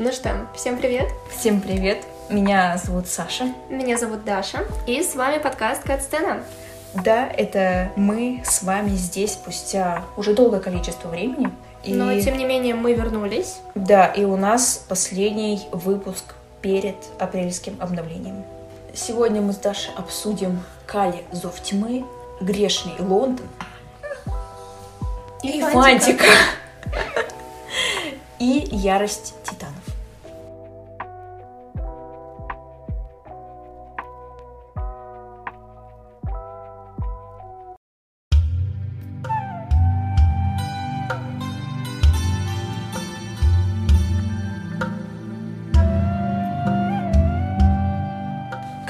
Ну что, всем привет! Всем привет! Меня зовут Саша. Меня зовут Даша. И с вами подкаст Катсцена. Да, это мы с вами здесь спустя уже долгое количество времени. И... Но, тем не менее, мы вернулись. Да, и у нас последний выпуск перед апрельским обновлением. Сегодня мы с Дашей обсудим Кали Зов Тьмы, Грешный Лондон и, и Фантика. И Ярость Титанов.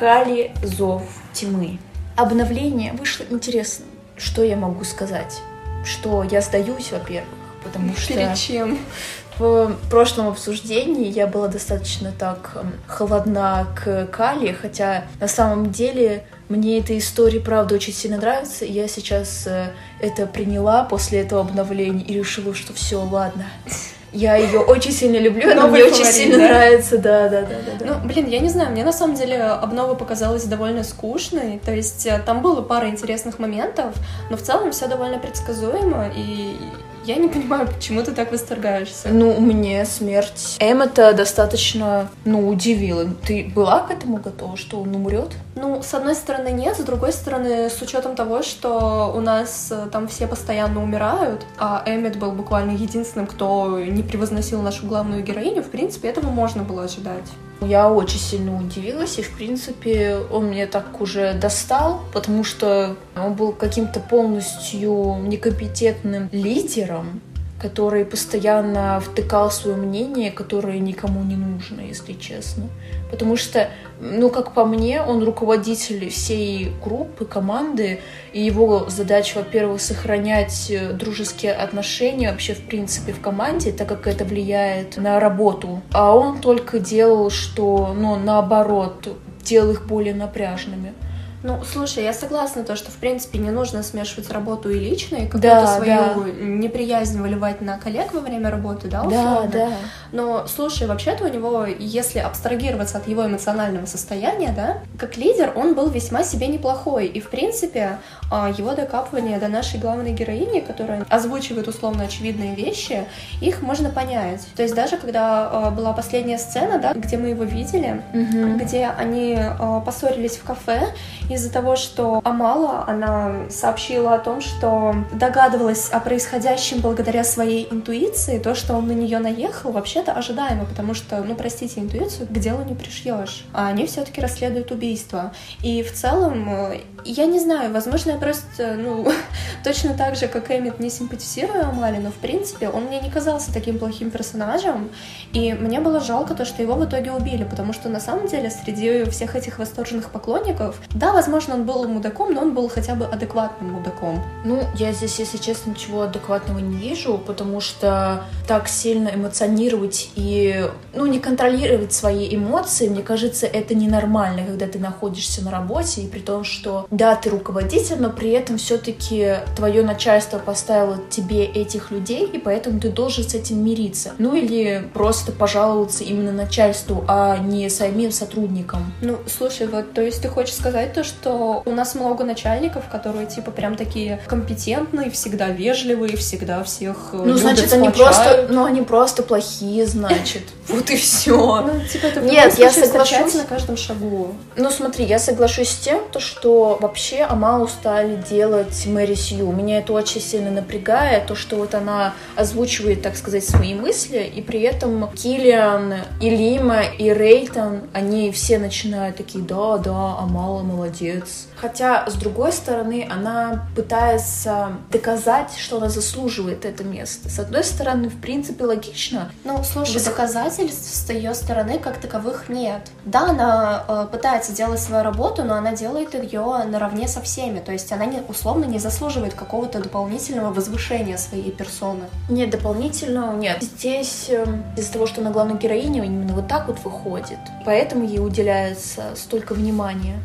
Кали Зов Тьмы. Обновление вышло интересным. Что я могу сказать? Что я сдаюсь, во-первых, потому что... Перед чем? В прошлом обсуждении я была достаточно так эм, холодна к Кали, хотя на самом деле мне эта история, правда, очень сильно нравится, и я сейчас э, это приняла после этого обновления и решила, что все, ладно, я ее очень сильно люблю, она мне очень сильно нравится, да, да, да, да, да. Ну, блин, я не знаю, мне на самом деле обнова показалась довольно скучной, то есть э, там было пара интересных моментов, но в целом все довольно предсказуемо, и я не понимаю, почему ты так восторгаешься. Ну, мне смерть Эммета достаточно, ну, удивила. Ты была к этому готова, что он умрет? Ну, с одной стороны, нет, с другой стороны, с учетом того, что у нас э, там все постоянно умирают, а Эммет был буквально единственным, кто не превозносил нашу главную героиню, в принципе, этого можно было ожидать. Я очень сильно удивилась, и, в принципе, он мне так уже достал, потому что он был каким-то полностью некомпетентным лидером, который постоянно втыкал свое мнение, которое никому не нужно, если честно. Потому что, ну, как по мне, он руководитель всей группы, команды, и его задача, во-первых, сохранять э, дружеские отношения вообще, в принципе, в команде, так как это влияет на работу. А он только делал, что, ну, наоборот, делал их более напряжными. Ну, слушай, я согласна, то, что, в принципе, не нужно смешивать работу и личное, и какую-то да, свою да. неприязнь выливать на коллег во время работы, да, условно? Да, да. Но, слушай, вообще-то у него, если абстрагироваться от его эмоционального состояния, да, как лидер он был весьма себе неплохой, и, в принципе, а, его докапывание до нашей главной героини, которая озвучивает условно очевидные вещи, их можно понять. То есть даже когда а, была последняя сцена, да, где мы его видели, угу. где они а, поссорились в кафе, из-за того, что Амала, она сообщила о том, что догадывалась о происходящем благодаря своей интуиции, то, что он на нее наехал, вообще-то ожидаемо, потому что, ну, простите, интуицию к делу не пришьешь. А они все-таки расследуют убийство. И в целом, э, я не знаю, возможно, я просто, ну, точно так же, как Эммит, не симпатизирую Амали, но, в принципе, он мне не казался таким плохим персонажем, и мне было жалко то, что его в итоге убили, потому что, на самом деле, среди всех этих восторженных поклонников, да, возможно, он был мудаком, но он был хотя бы адекватным мудаком. Ну, я здесь, если честно, ничего адекватного не вижу, потому что так сильно эмоционировать и, ну, не контролировать свои эмоции, мне кажется, это ненормально, когда ты находишься на работе, и при том, что, да, ты руководитель, но при этом все-таки твое начальство поставило тебе этих людей, и поэтому ты должен с этим мириться. Ну, или просто пожаловаться именно начальству, а не самим сотрудникам. Ну, слушай, вот, то есть ты хочешь сказать то, что у нас много начальников, которые типа прям такие компетентные, всегда вежливые, всегда всех э, Ну, значит, они просто, ну, они просто плохие, значит. Вот и все. Ну, типа, это Нет, я соглашусь на каждом шагу. Ну, смотри, я соглашусь с тем, то, что вообще Амалу стали делать Мэри Сью. Меня это очень сильно напрягает, то, что вот она озвучивает, так сказать, свои мысли, и при этом Киллиан, и Лима, и Рейтон, они все начинают такие, да, да, Амала молодец, Хотя, с другой стороны, она пытается доказать, что она заслуживает это место. С одной стороны, в принципе, логично. Ну, слушай, Высоко... доказательств с ее стороны как таковых нет. Да, она э, пытается делать свою работу, но она делает ее наравне со всеми. То есть она не, условно не заслуживает какого-то дополнительного возвышения своей персоны. Нет, дополнительного нет. Здесь э, из-за того, что она главная героиня, именно вот так вот выходит. Поэтому ей уделяется столько внимания.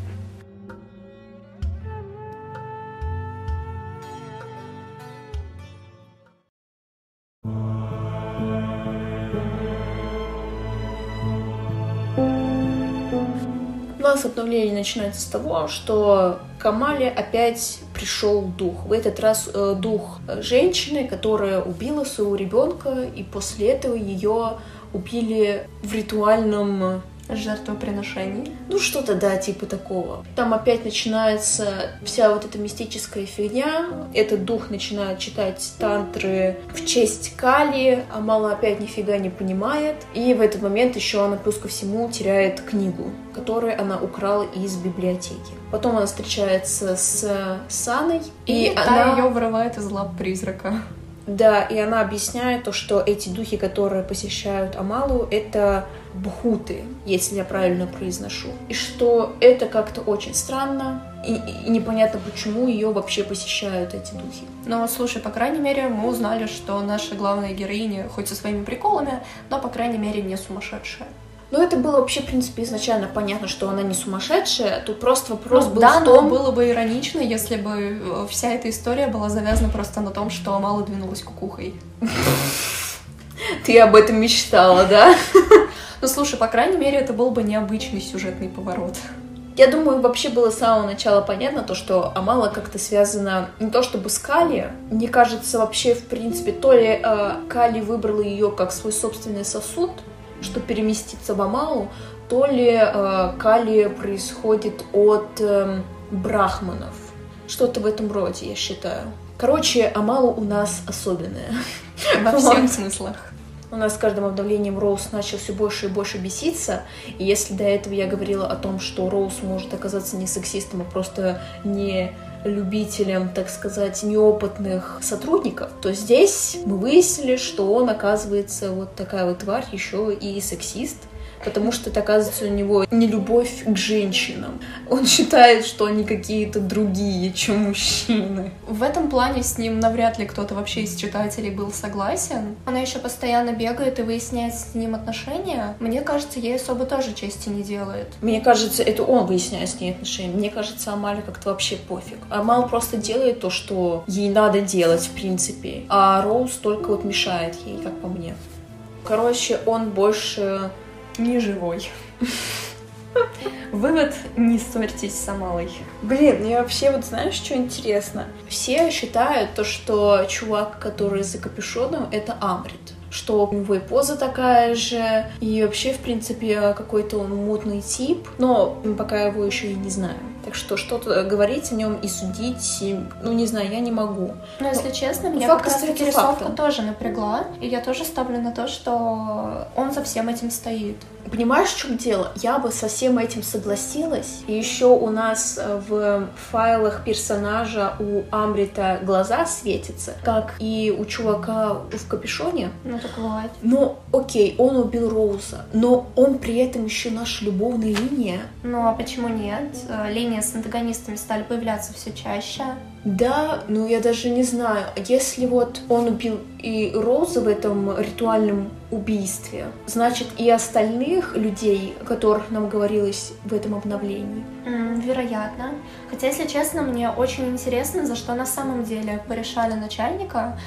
Нас обновление начинается с того, что к опять пришел дух. В этот раз э, дух женщины, которая убила своего ребенка, и после этого ее убили в ритуальном жертвоприношений. Ну, что-то, да, типа такого. Там опять начинается вся вот эта мистическая фигня. Этот дух начинает читать тантры в честь Кали, а Мала опять нифига не понимает. И в этот момент еще она плюс ко всему теряет книгу, которую она украла из библиотеки. Потом она встречается с Саной, и, и она ее вырывает из лап призрака. Да, и она объясняет то, что эти духи, которые посещают Амалу, это бхуты, если я правильно произношу. И что это как-то очень странно, и, и непонятно, почему ее вообще посещают эти духи. Но, слушай, по крайней мере, мы узнали, что наша главная героиня, хоть со своими приколами, но, по крайней мере, не сумасшедшая. Ну, это было вообще, в принципе, изначально понятно, что она не сумасшедшая. Тут просто вопрос ну, был да, в том... но было бы иронично, если бы э, вся эта история была завязана просто на том, что Амала двинулась кукухой. Ты об этом мечтала, да? Ну, слушай, по крайней мере, это был бы необычный сюжетный поворот. Я думаю, вообще было с самого начала понятно то, что Амала как-то связана не то чтобы с Кали. Мне кажется, вообще, в принципе, то ли э, Кали выбрала ее как свой собственный сосуд, что переместиться в Амалу, то ли э, Кали происходит от э, брахманов. Что-то в этом роде, я считаю. Короче, Амалу у нас особенная. Во всех смыслах. У нас с каждым обновлением Роуз начал все больше и больше беситься. И если до этого я говорила о том, что Роуз может оказаться не сексистом, а просто не любителям, так сказать, неопытных сотрудников, то здесь мы выяснили, что он, оказывается, вот такая вот тварь, еще и сексист, потому что это, оказывается, у него не любовь к женщинам. Он считает, что они какие-то другие, чем мужчины. В этом плане с ним навряд ли кто-то вообще из читателей был согласен. Она еще постоянно бегает и выясняет с ним отношения. Мне кажется, ей особо тоже чести не делает. Мне кажется, это он выясняет с ней отношения. Мне кажется, Амале как-то вообще пофиг. Амал просто делает то, что ей надо делать, в принципе. А Роуз только вот мешает ей, как по мне. Короче, он больше не живой. Вывод — не ссорьтесь с Амалой. Блин, мне вообще вот знаешь, что интересно? Все считают то, что чувак, который за капюшоном, это Амрит что у него и поза такая же, и вообще, в принципе, какой-то он мутный тип, но пока его еще и не знаю. Так что что-то говорить о нем и судить, ну не знаю, я не могу. Но если но, честно, меня как раз таки рисовка тоже напрягла, и я тоже ставлю на то, что он за всем этим стоит. Понимаешь, в чем дело? Я бы со всем этим согласилась. И еще у нас э, в файлах персонажа у Амрита глаза светятся, как и у чувака в капюшоне. Ну, так бывает. Ну, окей, он убил Роуза, но он при этом еще наша любовная линия. Ну, а почему нет? Э, линии с антагонистами стали появляться все чаще. Да, ну я даже не знаю, если вот он убил и Розу в этом ритуальном убийстве, значит и остальных людей, о которых нам говорилось в этом обновлении. Mm, вероятно. Хотя, если честно, мне очень интересно, за что на самом деле порешали начальника,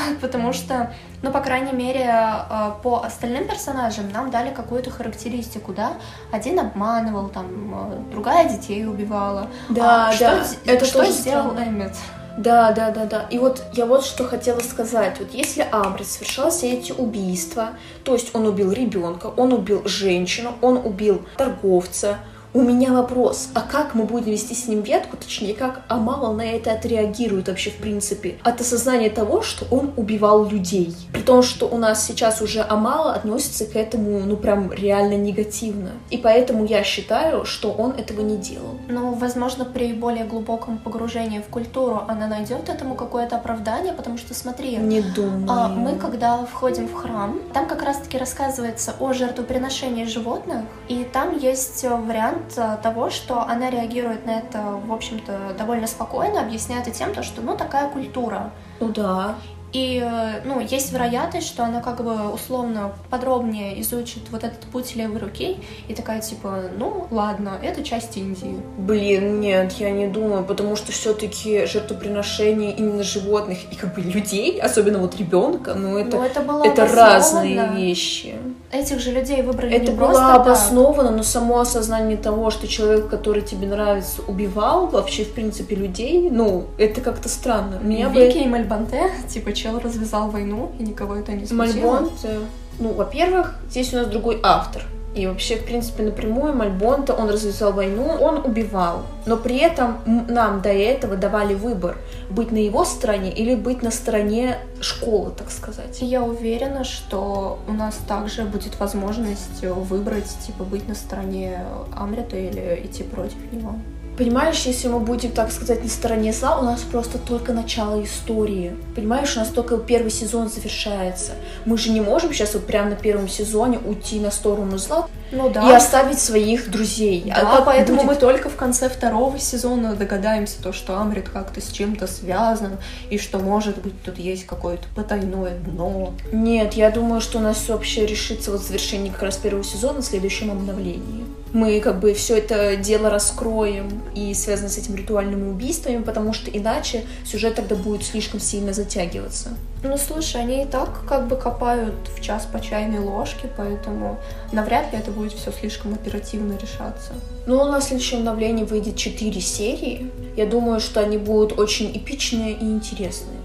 потому что, ну, по крайней мере, э, по остальным персонажам нам дали какую-то характеристику, да? Один обманывал, там, э, другая детей убивала. Да, а да. Что, это что сделал странно. Эммет? Да, да, да, да. И вот я вот что хотела сказать. Вот если Амрит совершал все эти убийства, то есть он убил ребенка, он убил женщину, он убил торговца, у меня вопрос, а как мы будем вести с ним ветку, точнее, как Амала на это отреагирует вообще в принципе? От осознания того, что он убивал людей. При том, что у нас сейчас уже Амала относится к этому, ну, прям реально негативно. И поэтому я считаю, что он этого не делал. Ну, возможно, при более глубоком погружении в культуру она найдет этому какое-то оправдание, потому что, смотри, не думаю. А, мы, когда входим в храм, там как раз-таки рассказывается о жертвоприношении животных, и там есть вариант момент того, что она реагирует на это, в общем-то, довольно спокойно, объясняет и тем, то, что, ну, такая культура. Ну да. И, ну, есть вероятность, что она как бы условно подробнее изучит вот этот путь левой руки и такая типа, ну, ладно, это часть Индии. Блин, нет, я не думаю, потому что все-таки жертвоприношение именно животных и как бы людей, особенно вот ребенка, ну это, ну, это, было это разные вещи. Этих же людей выбрали Это не было просто так. обосновано, но само осознание того, что человек, который тебе нравится, убивал вообще, в принципе, людей, ну, это как-то странно. Меня бы... Вики и Мальбанте, типа, чел развязал войну, и никого это не смутило. Мальбонт, э, ну, во-первых, здесь у нас другой автор. И вообще, в принципе, напрямую Мальбонта, он развязал войну, он убивал. Но при этом нам до этого давали выбор, быть на его стороне или быть на стороне школы, так сказать. Я уверена, что у нас также будет возможность выбрать, типа, быть на стороне Амрита или идти против него. Понимаешь, если мы будем, так сказать, на стороне зла, у нас просто только начало истории. Понимаешь, у нас только первый сезон завершается. Мы же не можем сейчас вот прямо на первом сезоне уйти на сторону зла Ну и оставить своих друзей. Да, А поэтому будет? мы только в конце второго сезона догадаемся, то, что Амрит как-то с чем-то связан, и что, может быть, тут есть какое-то потайное дно. Нет, я думаю, что у нас все вообще решится вот в завершении как раз первого сезона в следующем обновлении. Мы как бы все это дело раскроем и связано с этим ритуальными убийствами, потому что иначе сюжет тогда будет слишком сильно затягиваться. Ну, слушай, они и так как бы копают в час по чайной ложке, поэтому навряд ли это будет все слишком оперативно решаться. Но у нас в следующем обновлении выйдет 4 серии. Я думаю, что они будут очень эпичные и интересные.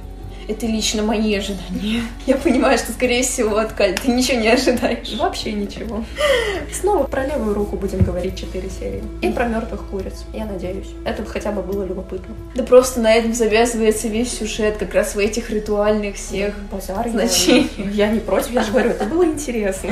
Это лично мои ожидания. Я понимаю, что, скорее всего, от Каль ты ничего не ожидаешь. Вообще ничего. Снова про левую руку будем говорить четыре серии. И про мертвых куриц, я надеюсь. Это хотя бы было любопытно. Да просто на этом завязывается весь сюжет, как раз в этих ритуальных всех. Базар, я- значений. Я не против, я же говорю, это было интересно.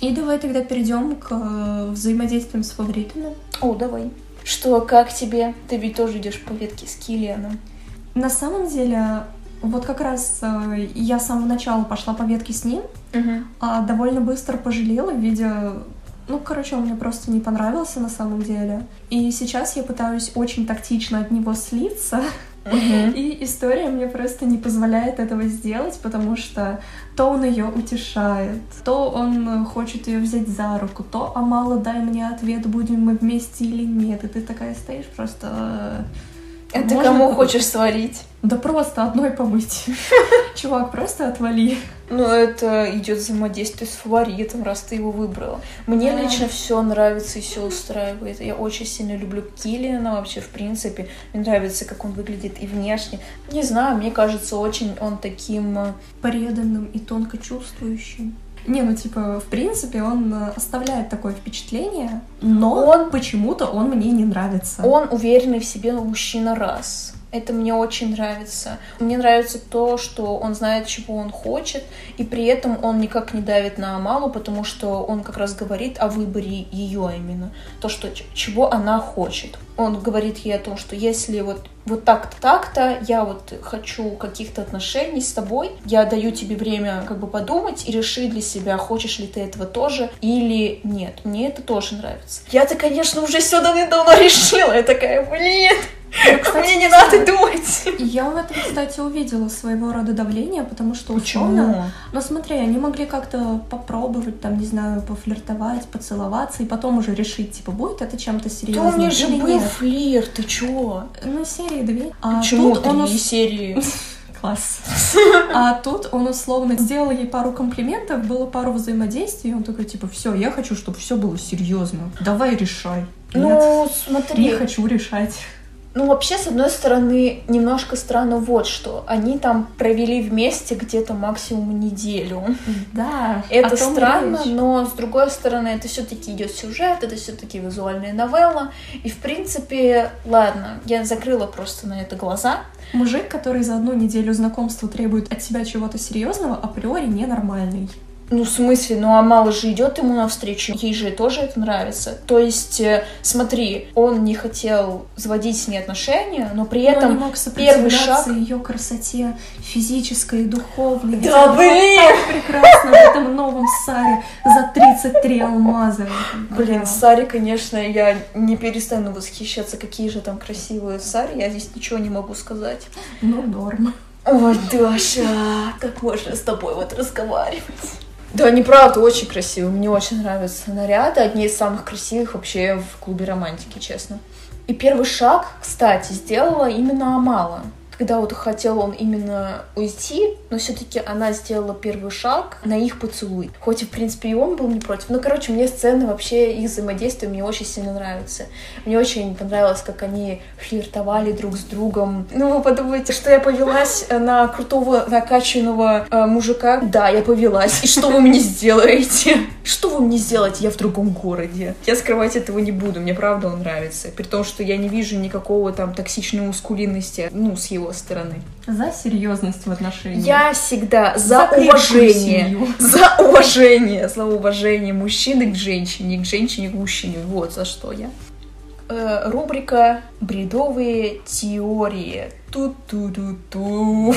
И давай тогда перейдем к э, взаимодействиям с фаворитами. О, давай. Что, как тебе? Ты ведь тоже идешь по ветке с Киллианом. На самом деле, вот как раз э, я с самого начала пошла по ветке с ним, а довольно быстро пожалела, видя... Ну, короче, он мне просто не понравился на самом деле. И сейчас я пытаюсь очень тактично от него слиться, и история мне просто не позволяет этого сделать, потому что то он ее утешает, то он хочет ее взять за руку, то а мало дай мне ответ, будем мы вместе или нет. И ты такая стоишь просто... э, можно кому побыть? хочешь сварить? Да просто одной побыть. Чувак, просто отвали. Ну, это идет взаимодействие с фаворитом, раз ты его выбрала. Мне Да. лично все нравится и все устраивает. Я очень сильно люблю Киллиана вообще, в принципе. Мне нравится, как он выглядит и внешне. Не знаю, мне кажется, очень он таким... э, Преданным и тонко чувствующим. Не, ну типа, в принципе, он э, оставляет такое впечатление, но Он- почему-то он мне не нравится. Он уверенный в себе мужчина раз. Это мне очень нравится. Мне нравится то, что он знает, чего он хочет, и при этом он никак не давит на Амалу, потому что он как раз говорит о выборе ее именно. То, что чего она хочет. Он говорит ей о том, что если вот, вот так-то, так-то, я вот хочу каких-то отношений с тобой, я даю тебе время как бы подумать и решить для себя, хочешь ли ты этого тоже или нет. Мне это тоже нравится. Я-то, конечно, уже все давно решила. Я такая, блин, мне не надо думать. Я в этом, кстати, увидела своего рода давление, потому что условно... Ну смотри, они могли как-то попробовать, там, не знаю, пофлиртовать, поцеловаться, и потом уже решить, типа, будет это чем-то Да серьезным у меня же был нет. флирт, ты чё? Ну, серии две. А Почему тут он три ус- серии? Класс. А тут он условно сделал ей пару комплиментов, было пару взаимодействий, и он такой, типа, все, я хочу, чтобы все было серьезно. Давай решай. Нет, Ну, не смотри, хочу решать. Ну вообще, с одной стороны, немножко странно вот что. Они там провели вместе где-то максимум неделю. Да. Это странно, но с другой стороны, это все-таки идет сюжет, это все-таки визуальная новелла. И в принципе, ладно, я закрыла просто на это глаза. Мужик, который за одну неделю знакомства требует от тебя чего-то серьезного, априори ненормальный. Ну, в смысле, ну Амала же идет ему навстречу, ей же тоже это нравится. То есть, э, смотри, он не хотел заводить с ней отношения, но при Но этом не мог первый шаг... ее красоте физической и духовной. Да блин! так прекрасно в этом новом Саре за 33 алмаза. Блин, Да. Саре, конечно, я не перестану восхищаться, какие же там красивые Сари, я здесь ничего не могу сказать. Ну, норм. Ой, Даша, как можно с тобой вот разговаривать? Да, они правда очень красивые. Мне очень нравятся наряды. Одни из самых красивых вообще в клубе романтики, честно. И первый шаг, кстати, сделала именно Амала когда вот хотел он именно уйти, но все-таки она сделала первый шаг на их поцелуй. Хоть, в принципе, и он был не против. Ну, короче, мне сцены вообще, их взаимодействие мне очень сильно нравится. Мне очень понравилось, как они флиртовали друг с другом. Ну, вы подумайте, что я повелась на крутого накачанного э, мужика? Да, я повелась. И что вы мне сделаете? Что вы мне сделаете? Я в другом городе. Я скрывать этого не буду. Мне правда он нравится. При том, что я не вижу никакого там токсичной мускулинности, ну, с его его стороны. За серьезность в отношениях. Я всегда за, за уважение. За уважение. За уважение мужчины к женщине, к женщине к мужчине. Вот за что я. Э, рубрика «Бредовые теории». Ту-ту-ту-ту.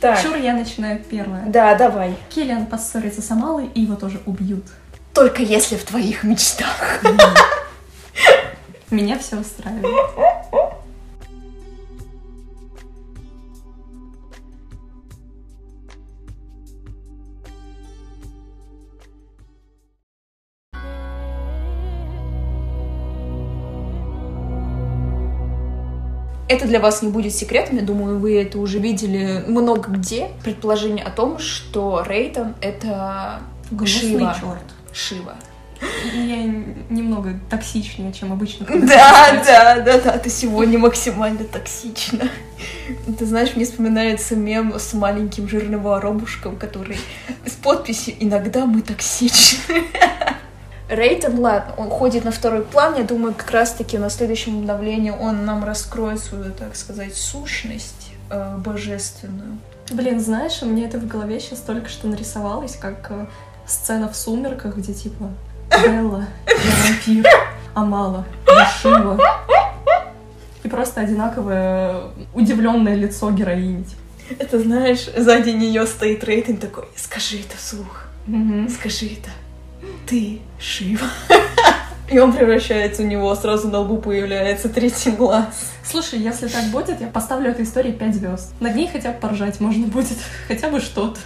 Так. Чур, я начинаю первое. Да, давай. Киллиан поссорится с Амалой, и его тоже убьют. Только если в твоих мечтах. Меня все устраивает. Это для вас не будет секретом, я думаю, вы это уже видели много где. Предположение о том, что Рейтон — это Гнусный Шива. черт. Шива. Я немного токсичнее, чем обычно. Да, да, да, да, ты сегодня максимально токсична. Ты знаешь, мне вспоминается мем с маленьким жирным воробушком, который с подписью «Иногда мы токсичны». Рейтон, ладно, он ходит на второй план. Я думаю, как раз-таки на следующем обновлении он нам раскроет свою, так сказать, сущность э, божественную. Блин, знаешь, мне это в голове сейчас только что нарисовалось, как э, сцена в «Сумерках», где типа Белла, я вампир, Амала, я Шива. И просто одинаковое удивленное лицо героини. Это знаешь, сзади нее стоит рейтинг такой, скажи это вслух, mm скажи это ты Шива. И он превращается у него, сразу на лбу появляется третий глаз. Слушай, если так будет, я поставлю этой истории 5 звезд. Над ней хотя бы поржать можно будет, хотя бы что-то.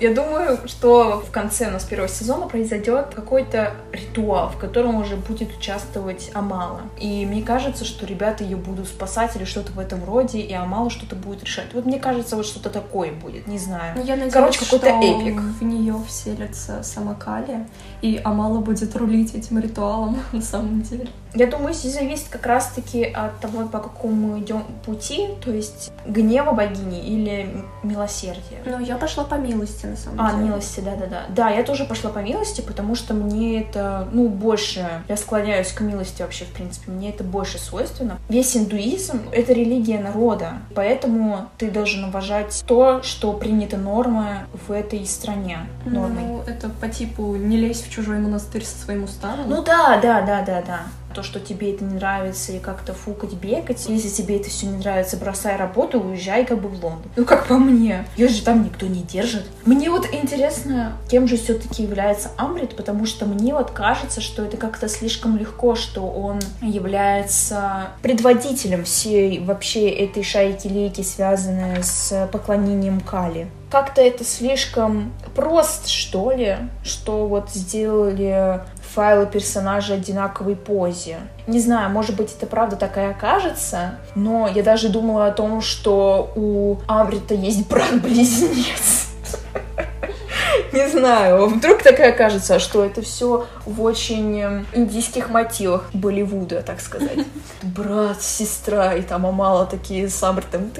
Я думаю, что в конце у нас первого сезона произойдет какой-то ритуал, в котором уже будет участвовать Амала. И мне кажется, что ребята ее будут спасать или что-то в этом роде, и Амала что-то будет решать. Вот мне кажется, вот что-то такое будет, не знаю. Ну, я надеюсь, Короче, какой-то эпик. в нее вселится сама Кали, и Амала будет рулить этим ритуалом на самом деле. Я думаю, здесь зависит как раз-таки от того, по какому мы идем пути, то есть гнева богини или милосердия. Ну, я пошла по милости, на самом а, деле. А, милости, да-да-да. Да, я тоже пошла по милости, потому что мне это, ну, больше, я склоняюсь к милости вообще, в принципе, мне это больше свойственно. Весь индуизм — это религия народа, поэтому ты должен уважать то, что принято нормой в этой стране. Нормой. Ну, это по типу не лезь в чужой монастырь со своим уставом. Ну да, да, да, да, да то, что тебе это не нравится, и как-то фукать, бегать. Если тебе это все не нравится, бросай работу, уезжай как бы в Лондон. Ну, как по мне. Ее же там никто не держит. Мне вот интересно, кем же все-таки является Амрит, потому что мне вот кажется, что это как-то слишком легко, что он является предводителем всей вообще этой шайки-лейки, связанной с поклонением Кали как-то это слишком прост, что ли, что вот сделали файлы персонажа одинаковой позе. Не знаю, может быть, это правда такая окажется, но я даже думала о том, что у Амрита есть брат-близнец. Не знаю, вдруг такая кажется, что это все в очень эм, индийских мотивах Болливуда, так сказать. Брат, сестра, и там Амала такие с Амритом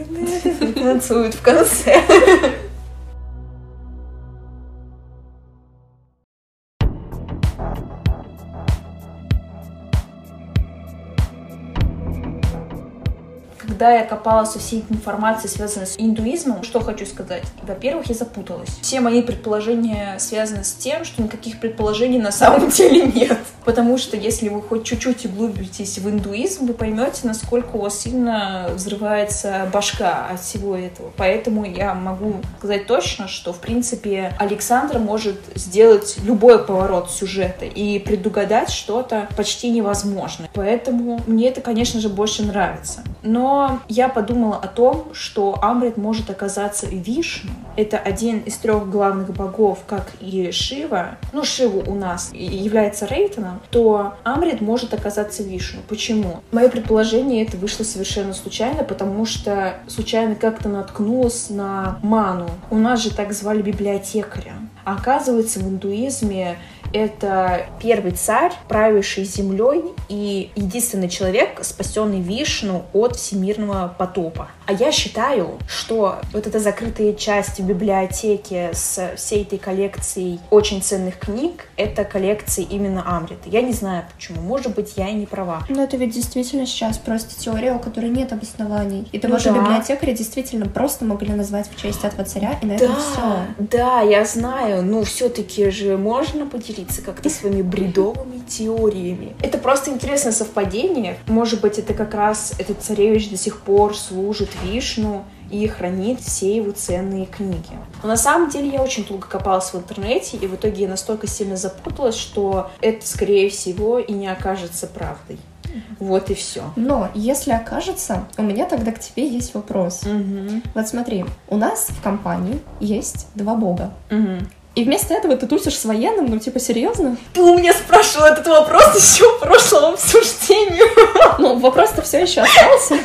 танцуют в конце. когда я копалась во всей этой информации, связанной с индуизмом, что хочу сказать? Во-первых, я запуталась. Все мои предположения связаны с тем, что никаких предположений на самом деле нет. Потому что если вы хоть чуть-чуть углубитесь в индуизм, вы поймете, насколько у вас сильно взрывается башка от всего этого. Поэтому я могу сказать точно, что, в принципе, Александр может сделать любой поворот сюжета и предугадать что-то почти невозможно. Поэтому мне это, конечно же, больше нравится. Но я подумала о том, что Амрит может оказаться Вишну. Это один из трех главных богов, как и Шива. Ну, Шиву у нас является Рейтоном, то Амрит может оказаться Вишну. Почему? Мое предположение это вышло совершенно случайно, потому что случайно как-то наткнулась на Ману. У нас же так звали библиотекаря. Оказывается, в индуизме это первый царь, правивший землей и единственный человек, спасенный Вишну от всемирного потопа. А я считаю, что вот эта закрытая часть в библиотеке с всей этой коллекцией очень ценных книг, это коллекция именно Амрита. Я не знаю почему, может быть, я и не права. Но это ведь действительно сейчас просто теория, у которой нет обоснований. И того ну, же да. библиотекаря действительно просто могли назвать в честь этого царя, и на да, этом все. Да, я знаю, но все-таки же можно поделиться поделиться как-то своими бредовыми теориями. Это просто интересное совпадение. Может быть, это как раз этот царевич до сих пор служит Вишну и хранит все его ценные книги. Но на самом деле я очень долго копалась в интернете, и в итоге я настолько сильно запуталась, что это, скорее всего, и не окажется правдой. Вот и все. Но если окажется, у меня тогда к тебе есть вопрос. Угу. Вот смотри, у нас в компании есть два бога. Угу. И вместо этого ты тусишь с военным, ну типа серьезно? Ты у меня спрашивал этот вопрос еще в прошлом обсуждении. Ну, вопрос-то все еще остался.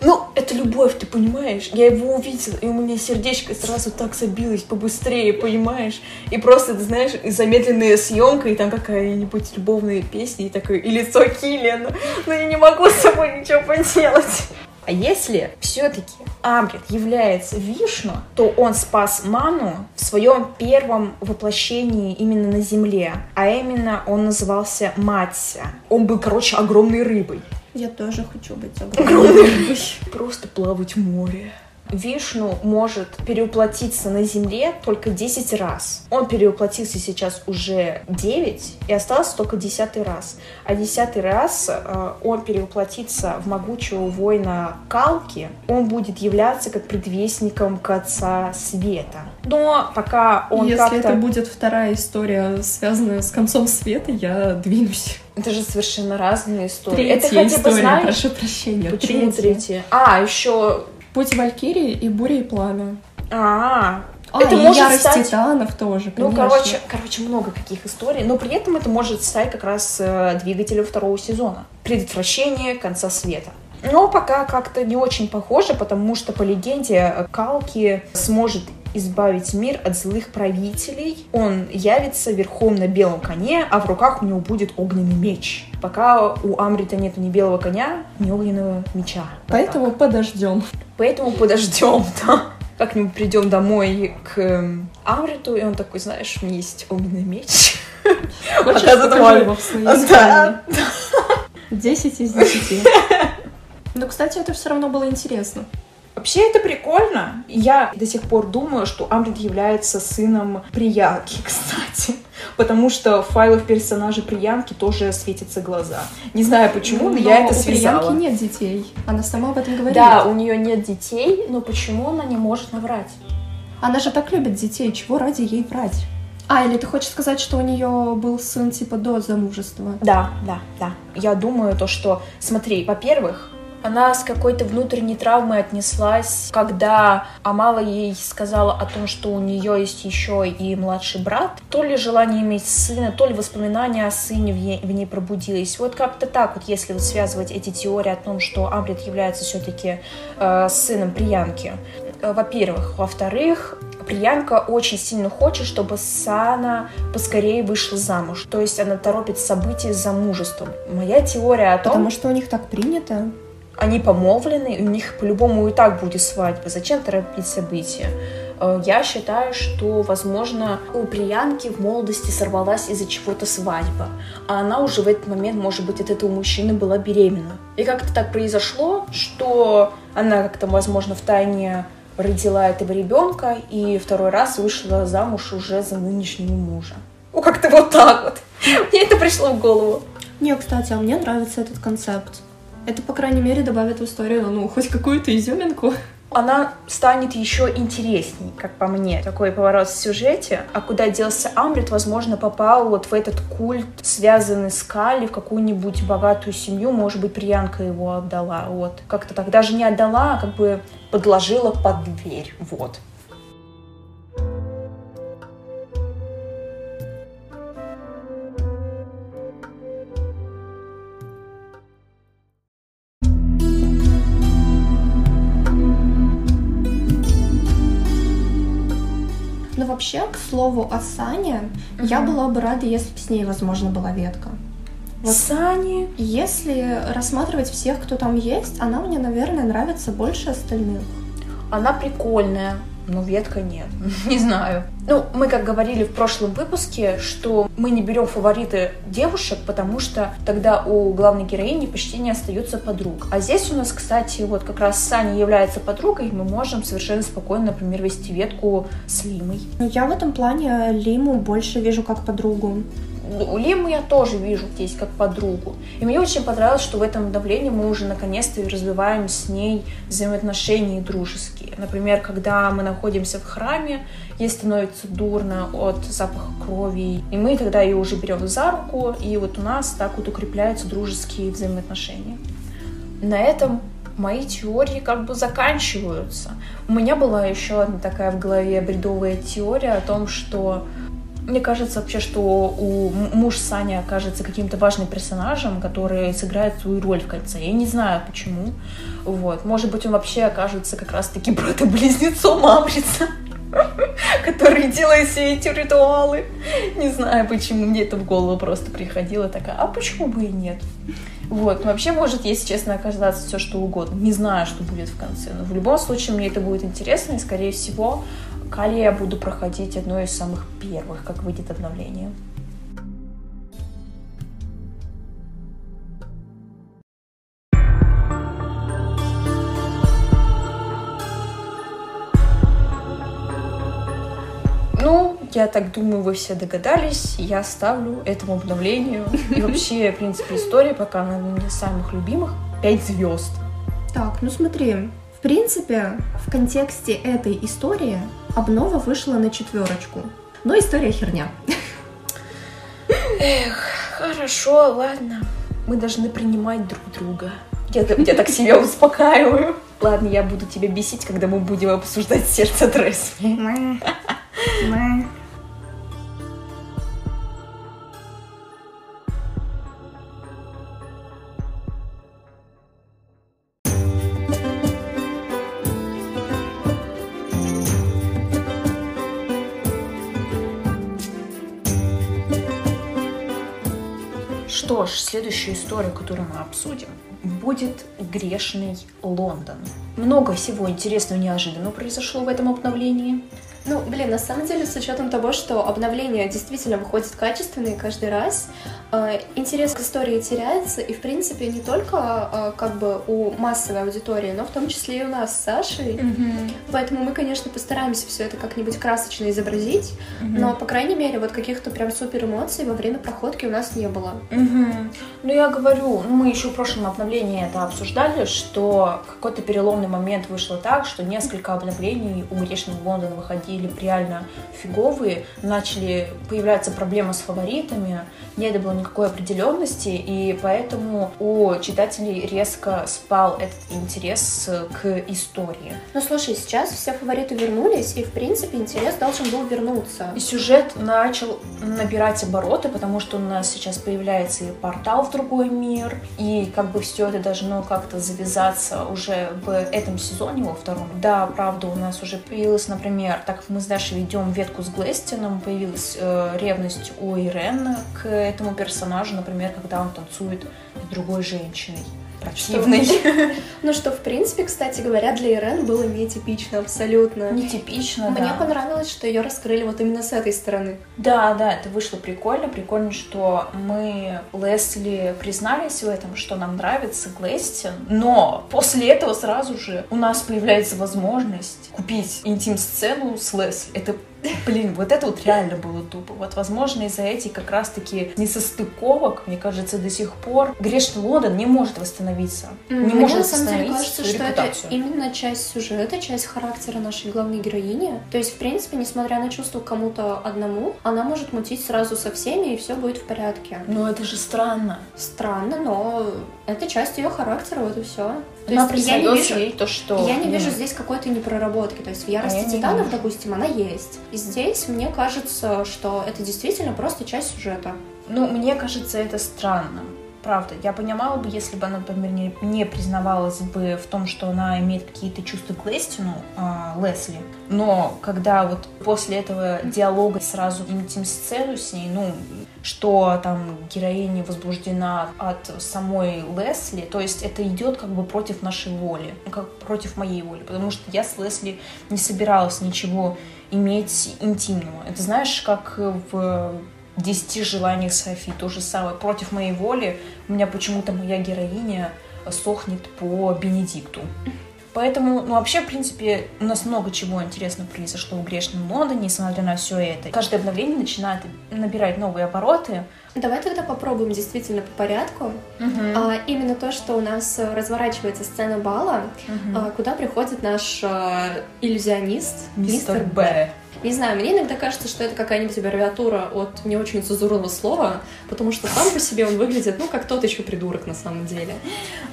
Ну, это любовь, ты понимаешь? Я его увидела, и у меня сердечко сразу так забилось побыстрее, понимаешь? И просто, ты знаешь, замедленная съемка, и там какая-нибудь любовная песня, и такое, и лицо Киллиана. Но я не могу с собой ничего поделать. А если все-таки Амрит является Вишну, то он спас Ману в своем первом воплощении именно на Земле. А именно он назывался Матся. Он был, короче, огромной рыбой. Я тоже хочу быть огромной рыбой. Просто плавать в море. Вишну может переуплотиться на Земле только 10 раз. Он переуплотился сейчас уже 9, и остался только 10 раз. А 10 раз э, он переуплотится в могучего воина Калки. Он будет являться как предвестником Конца Света. Но пока он Если это будет вторая история, связанная с концом света, я двинусь. Это же совершенно разные истории. Третья это хотя бы знаешь... прошу прощения. Почему третья? третья? А, еще Путь Валькирии и Буря и Пламя. А, а это и может ярость стать... титанов тоже, конечно. Ну, короче, короче, много каких историй, но при этом это может стать как раз э, двигателем второго сезона. Предотвращение конца света. Но пока как-то не очень похоже, потому что по легенде Калки сможет избавить мир от злых правителей. Он явится верхом на белом коне, а в руках у него будет огненный меч. Пока у Амрита нет ни белого коня, ни огненного меча. Поэтому вот подождем. Поэтому подождем, да. Как-нибудь придем домой к эм, Амриту, и он такой, знаешь, у меня есть огненный меч. Хочешь, покажу его в своей Да. 10 из 10. Но, кстати, это все равно было интересно. Вообще это прикольно. Я до сих пор думаю, что Амрит является сыном Приянки, кстати. Потому что в файлах персонажа Приянки тоже светятся глаза. Не знаю почему, но, но я это связала. у Приянки нет детей. Она сама об этом говорит. Да, у нее нет детей, но почему она не может наврать? Она же так любит детей, чего ради ей врать? А, или ты хочешь сказать, что у нее был сын типа до замужества? Да, да, да. Я думаю то, что, смотри, во-первых, она с какой-то внутренней травмой отнеслась, когда Амала ей сказала о том, что у нее есть еще и младший брат. То ли желание иметь сына, то ли воспоминания о сыне в ней, в ней пробудились. Вот как-то так вот, если вот связывать эти теории о том, что Амрит является все-таки э, сыном Приянки. Э, во-первых. Во-вторых, Приянка очень сильно хочет, чтобы Сана поскорее вышла замуж. То есть она торопит события с замужеством. Моя теория о том... Потому что у них так принято они помолвлены, у них по-любому и так будет свадьба. Зачем торопить события? Э, я считаю, что, возможно, у Приянки в молодости сорвалась из-за чего-то свадьба, а она уже в этот момент, может быть, от этого мужчины была беременна. И как-то так произошло, что она как-то, возможно, в тайне родила этого ребенка и второй раз вышла замуж уже за нынешнего мужа. Ну, как-то вот так вот. Мне это пришло в голову. Не, кстати, а мне нравится этот концепт. Это, по крайней мере, добавит в историю, ну, хоть какую-то изюминку. она станет еще интересней, как по мне, такой поворот в сюжете. А куда делся Амрит, возможно, попал вот в этот культ, связанный с Кали, в какую-нибудь богатую семью, может быть, Приянка его отдала, вот. Как-то так, даже не отдала, а как бы подложила под дверь, вот. Вообще, к слову о Сане, угу. я была бы рада, если бы с ней, возможно, была ветка. Вот. Сани. Если рассматривать всех, кто там есть, она мне, наверное, нравится больше остальных. Она прикольная. Ну, ветка нет. Не знаю. Ну, мы как говорили в прошлом выпуске, что мы не берем фавориты девушек, потому что тогда у главной героини почти не остается подруг. А здесь у нас, кстати, вот как раз Саня является подругой, и мы можем совершенно спокойно, например, вести ветку с Лимой. Я в этом плане Лиму больше вижу как подругу. Ну, Лиму я тоже вижу здесь как подругу. И мне очень понравилось, что в этом давлении мы уже наконец-то развиваем с ней взаимоотношения дружеские. Например, когда мы находимся в храме, ей становится дурно от запаха крови, и мы тогда ее уже берем за руку, и вот у нас так вот укрепляются дружеские взаимоотношения. На этом мои теории как бы заканчиваются. У меня была еще одна такая в голове бредовая теория о том, что мне кажется вообще, что у муж Сани окажется каким-то важным персонажем, который сыграет свою роль в кольце. Я не знаю почему. Вот. Может быть, он вообще окажется как раз-таки братом-близнецом Амрица, который делает все эти ритуалы. Не знаю, почему мне это в голову просто приходило. Такая, а почему бы и нет? Вот. Вообще может, если честно, оказаться все что угодно. Не знаю, что будет в конце. Но в любом случае мне это будет интересно, и, скорее всего, Кали я буду проходить одно из самых первых, как выйдет обновление. Ну, я так думаю, вы все догадались. Я ставлю этому обновлению. И вообще, в принципе, история пока она мне самых любимых. 5 звезд. Так, ну смотри, принципе, в контексте этой истории обнова вышла на четверочку. Но история херня. Эх, хорошо, ладно. Мы должны принимать друг друга. Я, я так себя успокаиваю. Ладно, я буду тебя бесить, когда мы будем обсуждать сердце Тресми. Что ж, следующую историю, которую мы обсудим, будет грешный Лондон. Много всего интересного и неожиданного произошло в этом обновлении. Ну, блин, на самом деле, с учетом того, что обновления действительно выходят качественные каждый раз, э, интерес к истории теряется, и, в принципе, не только э, как бы у массовой аудитории, но в том числе и у нас с Сашей. Mm-hmm. Поэтому мы, конечно, постараемся все это как-нибудь красочно изобразить, mm-hmm. но, по крайней мере, вот каких-то прям супер эмоций во время проходки у нас не было. Mm-hmm. Ну, я говорю, ну, мы еще в прошлом обновлении это обсуждали, что какой-то переломный момент вышло так, что несколько обновлений у Грешного Лондона выходили или реально фиговые, начали появляться проблемы с фаворитами, не было никакой определенности, и поэтому у читателей резко спал этот интерес к истории. Ну слушай, сейчас все фавориты вернулись, и в принципе интерес должен был вернуться. И сюжет начал набирать обороты, потому что у нас сейчас появляется и портал в другой мир, и как бы все это должно как-то завязаться уже в этом сезоне, во втором. Да, правда, у нас уже появилась, например, так мы с Дашей ведем ветку с Глестином, появилась э, ревность у Ирен к этому персонажу, например, когда он танцует с другой женщиной противной. Ну что, в принципе, кстати говоря, для Ирен было нетипично абсолютно. Нетипично, Мне понравилось, что ее раскрыли вот именно с этой стороны. Да, да, это вышло прикольно. Прикольно, что мы Лесли признались в этом, что нам нравится Глестин, но после этого сразу же у нас появляется возможность купить интим-сцену с Лесли. Это Блин, вот это вот реально было тупо. Вот, возможно, из-за этих как раз-таки несостыковок, мне кажется, до сих пор грешный Лондон не может восстановиться. Не Мне может на самом деле кажется, что это репутацию. именно часть сюжета, часть характера нашей главной героини. То есть, в принципе, несмотря на чувство к кому-то одному, она может мутить сразу со всеми, и все будет в порядке. Но это же странно. Странно, но это часть ее характера, вот и все. То Она есть я не вижу, ей то, что... я не вижу здесь какой-то непроработки. То есть в ярости не титанов, вижу. допустим, она есть. И здесь мне кажется, что это действительно просто часть сюжета. Ну, мне кажется, это странным. Правда, я понимала бы, если бы она, например, не, не признавалась бы в том, что она имеет какие-то чувства к Лестину, а, Лесли. Но когда вот после этого диалога сразу интим сцену с ней, ну, что там героиня возбуждена от самой Лесли, то есть это идет как бы против нашей воли, ну, как против моей воли, потому что я с Лесли не собиралась ничего иметь интимного. Это знаешь, как в «Десяти желаниях Софи», то же самое. Против моей воли у меня почему-то моя героиня сохнет по Бенедикту. Поэтому, ну, вообще, в принципе, у нас много чего интересного произошло в грешном Лондоне, несмотря на все это. Каждое обновление начинает набирать новые обороты. Давай тогда попробуем действительно по порядку. А, именно то, что у нас разворачивается сцена бала, Мгм. а, куда приходит наш э, иллюзионист Мистер Б. Не знаю, мне иногда кажется, что это какая-нибудь аббревиатура от не очень цензурного слова, потому что сам по себе он выглядит, ну, как тот еще придурок на самом деле.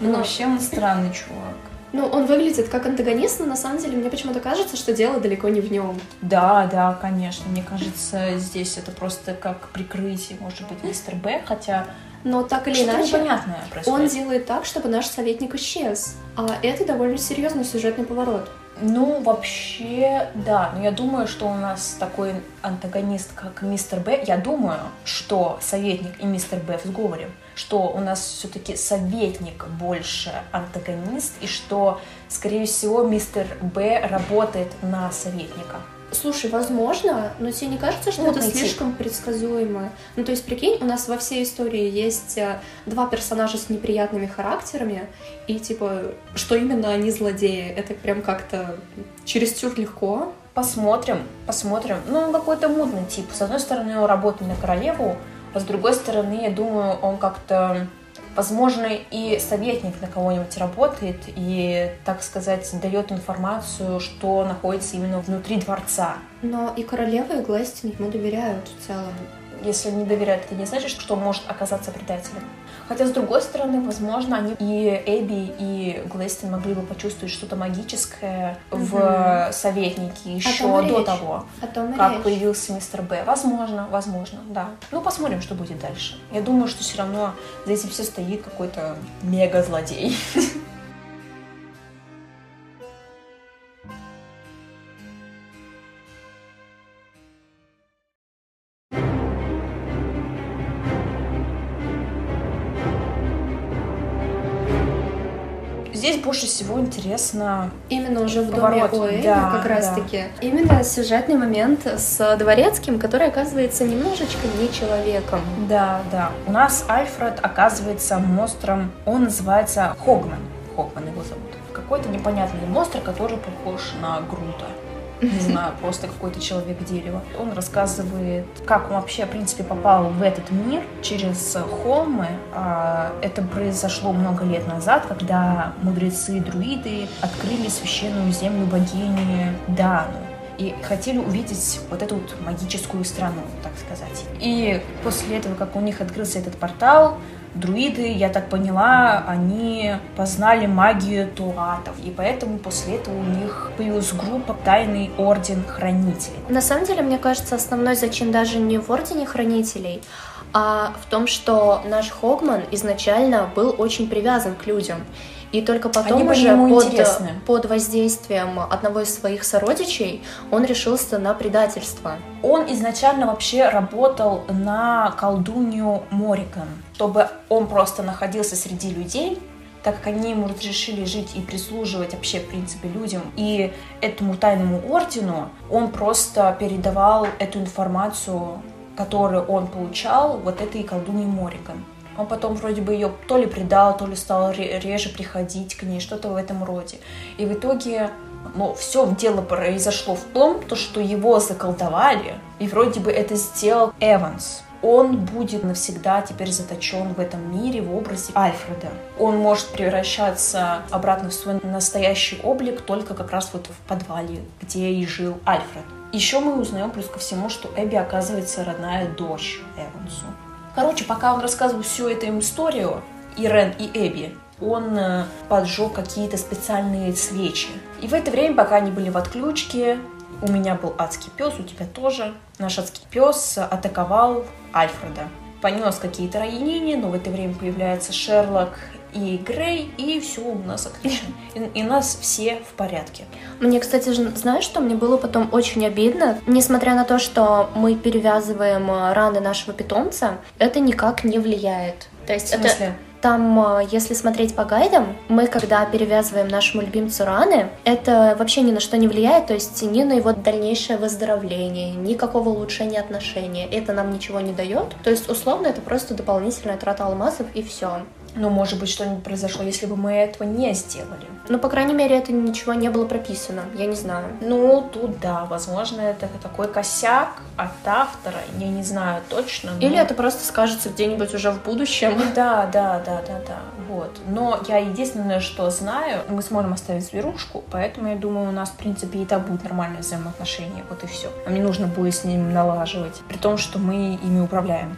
Ну, Но- вообще он странный чувак. Ну, он выглядит как антагонист, но на самом деле мне почему-то кажется, что дело далеко не в нем. Да, да, конечно. Мне кажется, здесь это просто как прикрытие, может быть, мистер Б, хотя Но так или что-то иначе, непонятное он происходит. делает так, чтобы наш советник исчез. А это довольно серьезный сюжетный поворот. Ну, вообще, да. Но я думаю, что у нас такой антагонист, как мистер Б. Я думаю, что советник и мистер Б в сговоре. Что у нас все-таки советник больше антагонист, и что, скорее всего, мистер Б работает на советника. Слушай, возможно, но тебе не кажется, что Ну, это найти. слишком предсказуемо? Ну, то есть, прикинь, у нас во всей истории есть э, два персонажа с неприятными характерами, и, типа, что именно они злодеи? Это прям как-то чересчур легко. Посмотрим, посмотрим. Ну, он какой-то мудный тип. С одной стороны, он работает на королеву, а с другой стороны, я думаю, он как-то, возможно, и советник на кого-нибудь работает и, так сказать, дает информацию, что находится именно внутри дворца. Но и королева, и Глэстин ему доверяют в целом. Если не доверяют, это не значит, что он может оказаться предателем. Хотя, с другой стороны, возможно, они и Эбби, и Глэстин могли бы почувствовать что-то магическое в советнике еще до речь. того. Том как речь. появился мистер Б. Возможно, возможно, да. Ну, посмотрим, что будет дальше. Я думаю, что все равно за этим все стоит какой-то мега-злодей. Здесь больше всего интересно Именно уже в доме Поворот, у Эбби да, как да. раз-таки. Именно сюжетный момент с Дворецким, который оказывается немножечко не человеком. Да, да. У нас Альфред оказывается монстром. Он называется Хогман. Хогман его зовут. Какой-то непонятный монстр, который похож на Грута. Не знаю, просто какой-то человек-дерево. Он рассказывает, как он вообще, в принципе, попал в этот мир через холмы. А, Это произошло много лет назад, когда мудрецы-друиды открыли священную землю богини Дану и хотели увидеть вот эту вот магическую страну, так сказать. И после этого, как у них открылся этот портал, друиды, я так поняла, они познали магию туатов, и поэтому после этого у них появилась группа Тайный Орден Хранителей. На самом деле, мне кажется, основной зачин даже не в Ордене Хранителей, а в том, что наш Хогман изначально был очень привязан к людям. И только потом Они уже под, интересны. под воздействием одного из своих сородичей он решился на предательство. Он изначально вообще работал на колдунью Мориган, чтобы он просто находился среди людей, так как они ему разрешили жить и прислуживать вообще, в принципе, людям. И этому тайному ордену он просто передавал эту информацию, которую он получал вот этой колдуньи Мориган. Он потом вроде бы ее то ли предал, то ли стал ре- реже приходить к ней, что-то в этом роде. И в итоге Но все дело произошло в том, то, что его заколдовали, и вроде бы это сделал Эванс он будет навсегда теперь заточен в этом мире в образе Альфреда. Он может превращаться обратно в свой настоящий облик только как раз вот в подвале, где и жил Альфред. Еще мы узнаем плюс ко всему, что Эбби оказывается родная дочь Эвансу. Короче, пока он рассказывал всю эту им историю, Ирен и Эбби, он э, поджег какие-то специальные свечи. И в это время, пока они были в отключке, у меня был адский пес, у тебя тоже. Наш адский пес атаковал Альфреда. Понес какие-то ранения, но в это время появляется Шерлок и Грей, и все у нас отлично. И, и нас все в порядке. Мне, кстати, знаешь, что мне было потом очень обидно? Несмотря на то, что мы перевязываем э, раны нашего питомца, это никак не влияет. То есть в смысле? это там, э, если смотреть по гайдам, мы, когда перевязываем нашему любимцу раны, это вообще ни на что не влияет, то есть ни на его дальнейшее выздоровление, никакого улучшения отношений. Это нам ничего не дает. То есть, условно, это просто дополнительная трата алмазов и все. Но, может быть, что-нибудь произошло, если бы мы этого не сделали. Ну, по крайней мере, это ничего не было прописано. Я не знаю. Ну, тут да, возможно, это такой косяк от автора. Я не знаю точно. Но... Или это просто скажется где-нибудь уже в будущем. Да, да, да, да, да. Вот. Но я единственное, что знаю, мы сможем оставить зверушку, поэтому я думаю, у нас, в принципе, и так будут нормальные взаимоотношения. Вот и все. А мне нужно будет с ним налаживать. При том, что мы ими управляем.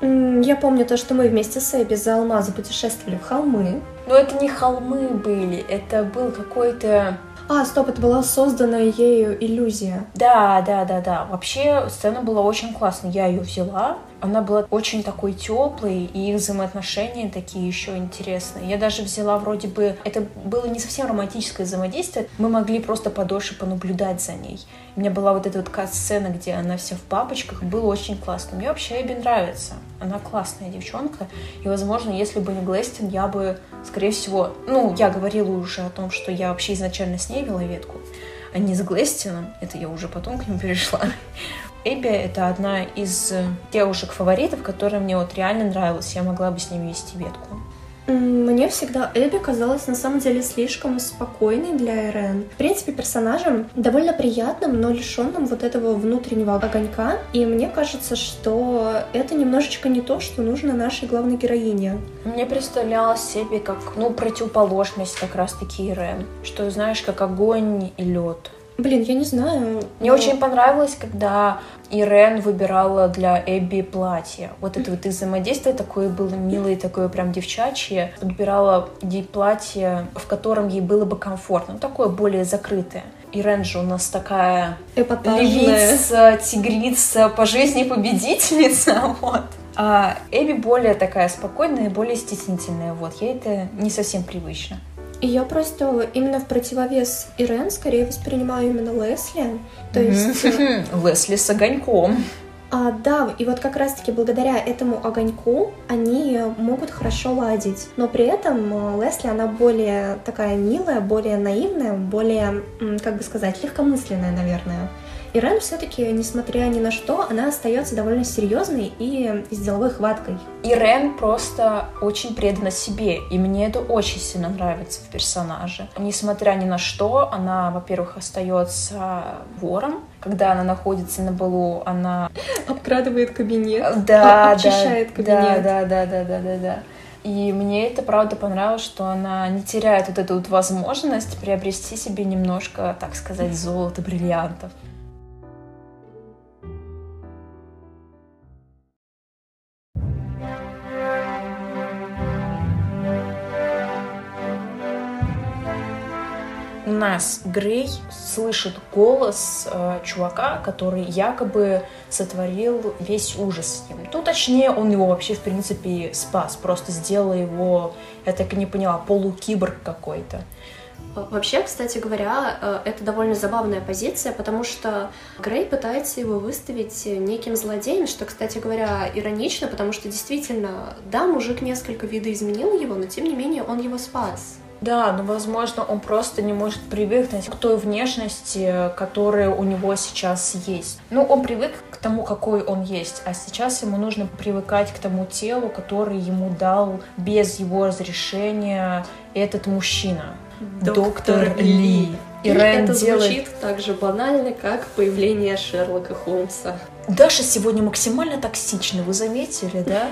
Я помню то, что мы вместе с Эбби за алмазы путешествовали в холмы. Но это не холмы были, это был какой-то... А, стоп, это была созданная ею иллюзия. Да, да, да, да. Вообще сцена была очень классная. Я ее взяла, она была очень такой теплой, и их взаимоотношения такие еще интересные. Я даже взяла вроде бы... Это было не совсем романтическое взаимодействие, мы могли просто подольше понаблюдать за ней. У меня была вот эта вот сцена, где она вся в папочках, было очень классно. Мне вообще Эбби нравится. Она классная девчонка, и, возможно, если бы не Глестин, я бы, скорее всего... Ну, я говорила уже о том, что я вообще изначально с ней вела ветку, а не с Глестином. Это я уже потом к ним перешла. Эбби — это одна из девушек-фаворитов, которая мне вот реально нравилась. Я могла бы с ними вести ветку. Мне всегда Эбби казалась на самом деле слишком спокойной для Эрен. В принципе, персонажем довольно приятным, но лишенным вот этого внутреннего огонька. И мне кажется, что это немножечко не то, что нужно нашей главной героине. Мне представлялась Эбби как, ну, противоположность как раз-таки Эрен. Что, знаешь, как огонь и лед. Блин, я не знаю. Мне но... очень понравилось, когда Ирен выбирала для Эбби платье. Вот это вот их взаимодействие такое было милое, такое прям девчачье. Подбирала ей платье, в котором ей было бы комфортно. Ну, такое более закрытое. Ирен же у нас такая Эпатажная. львица, тигрица, по жизни победительница, вот. А Эбби более такая спокойная более стеснительная, вот. Ей это не совсем привычно. И я просто именно в противовес Ирен скорее воспринимаю именно Лесли. То есть... Лесли с огоньком. А, да, и вот как раз-таки благодаря этому огоньку они могут хорошо ладить. Но при этом э, Лесли, она более такая милая, более наивная, более, как бы сказать, легкомысленная, наверное. Ирен все-таки, несмотря ни на что, она остается довольно серьезной и с деловой хваткой. Ирен просто очень предана себе, и мне это очень сильно нравится в персонаже. Несмотря ни на что, она, во-первых, остается вором, когда она находится на балу, она обкрадывает кабинет, да, очищает да, кабинет. Да, да, да, да, да, да. И мне это правда понравилось, что она не теряет вот эту вот возможность приобрести себе немножко, так сказать, золото, бриллиантов. Нас Грей слышит голос э, чувака, который якобы сотворил весь ужас с ним. Ну, точнее, он его вообще, в принципе, спас. Просто сделал его, я так и не поняла, полукиборг какой-то. Вообще, кстати говоря, э, это довольно забавная позиция, потому что Грей пытается его выставить неким злодеем, что, кстати говоря, иронично, потому что действительно, да, мужик несколько видоизменил его, но тем не менее он его спас. Да, но, возможно, он просто не может привыкнуть к той внешности, которая у него сейчас есть. Ну, он привык к тому, какой он есть, а сейчас ему нужно привыкать к тому телу, который ему дал без его разрешения этот мужчина. Доктор, Доктор Ли. И, и это делает... звучит так же банально, как появление Шерлока Холмса. Даша сегодня максимально токсична, вы заметили, да?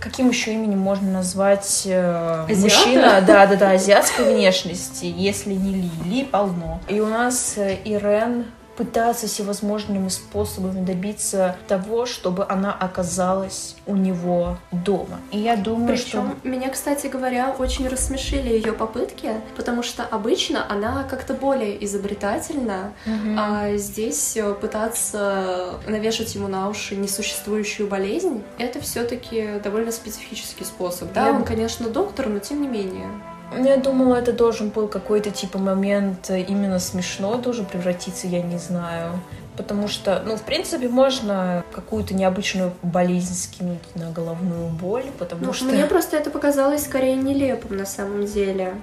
Каким еще именем можно назвать э, мужчина? Да, да, да, азиатской внешности, если не Лили, полно. И у нас э, Ирен пытаться всевозможными способами добиться того, чтобы она оказалась у него дома. И я думаю, Причем что... меня, кстати говоря, очень рассмешили ее попытки, потому что обычно она как-то более изобретательна, угу. а здесь э, пытаться навешать ему на уши несуществующую болезнь, это все-таки довольно специфический способ. Да, я... он, конечно, доктор, но тем не менее. Я думала, это должен был какой-то типа момент э, именно смешной должен превратиться, я не знаю. Потому что, ну, в принципе, можно какую-то необычную болезнь скинуть на головную боль, потому ну, что... Мне просто это показалось скорее нелепым на самом деле.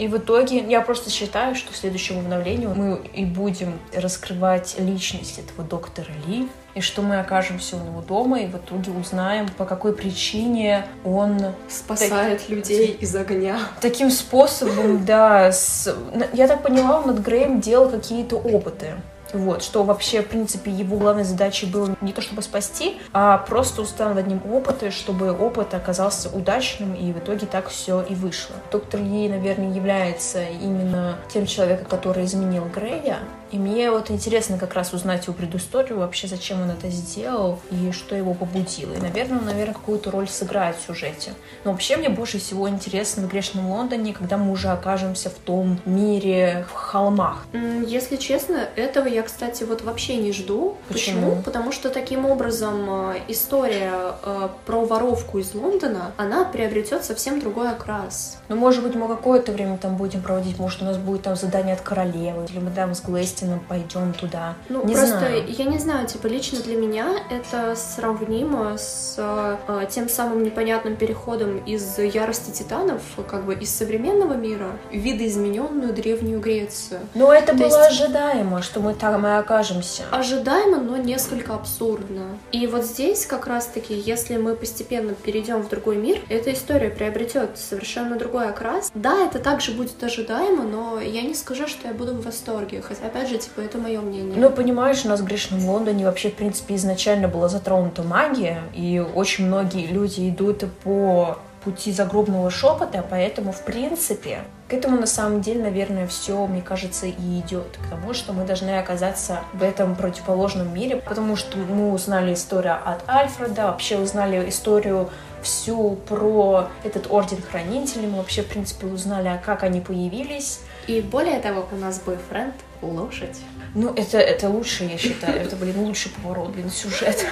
И в итоге я просто считаю, что в следующем обновлении мы и будем раскрывать личность этого доктора Ли, и что мы окажемся у него дома, и в итоге узнаем, по какой причине он спасает так... людей из огня. Таким способом, да. С... Я так поняла, он над Греем делал какие-то опыты. Вот, что вообще, в принципе, его главной задачей было не то чтобы спасти, а просто установить над ним опыт, чтобы опыт оказался удачным, и в итоге так все и вышло. Доктор Ли, наверное, является именно тем человеком, который изменил Грея, и мне вот интересно как раз узнать его предысторию, вообще зачем он это сделал и что его побудило. И, наверное, он, наверное, какую-то роль сыграет в сюжете. Но вообще мне больше всего интересно в «Грешном Лондоне», когда мы уже окажемся в том мире в холмах. Если честно, этого я, кстати, вот вообще не жду. Почему? Почему? Потому что таким образом э, история э, про воровку из Лондона, она приобретет совсем другой окрас. Ну, может быть, мы какое-то время там будем проводить, может, у нас будет там задание от королевы, или мы там с Глэсти естественно, пойдем туда. Ну, не просто знаю. я не знаю, типа, лично для меня это сравнимо с э, тем самым непонятным переходом из ярости титанов, как бы из современного мира, в видоизмененную Древнюю Грецию. Но это То было есть... ожидаемо, что мы там и окажемся. Ожидаемо, но несколько абсурдно. И вот здесь как раз-таки, если мы постепенно перейдем в другой мир, эта история приобретет совершенно другой окрас. Да, это также будет ожидаемо, но я не скажу, что я буду в восторге. Хотя, опять же, типа, это мое мнение. Ну, понимаешь, у нас в Грешном Лондоне вообще, в принципе, изначально была затронута магия, и очень многие люди идут по пути загробного шепота, поэтому, в принципе, к этому на самом деле, наверное, все, мне кажется, и идет. К тому, что мы должны оказаться в этом противоположном мире, потому что мы узнали историю от Альфреда, вообще узнали историю всю про этот Орден Хранителей, мы вообще, в принципе, узнали, как они появились. И более того, у нас бойфренд лошадь. Ну, это, это лучше, я считаю. Это, блин, лучший поворот, блин, сюжета.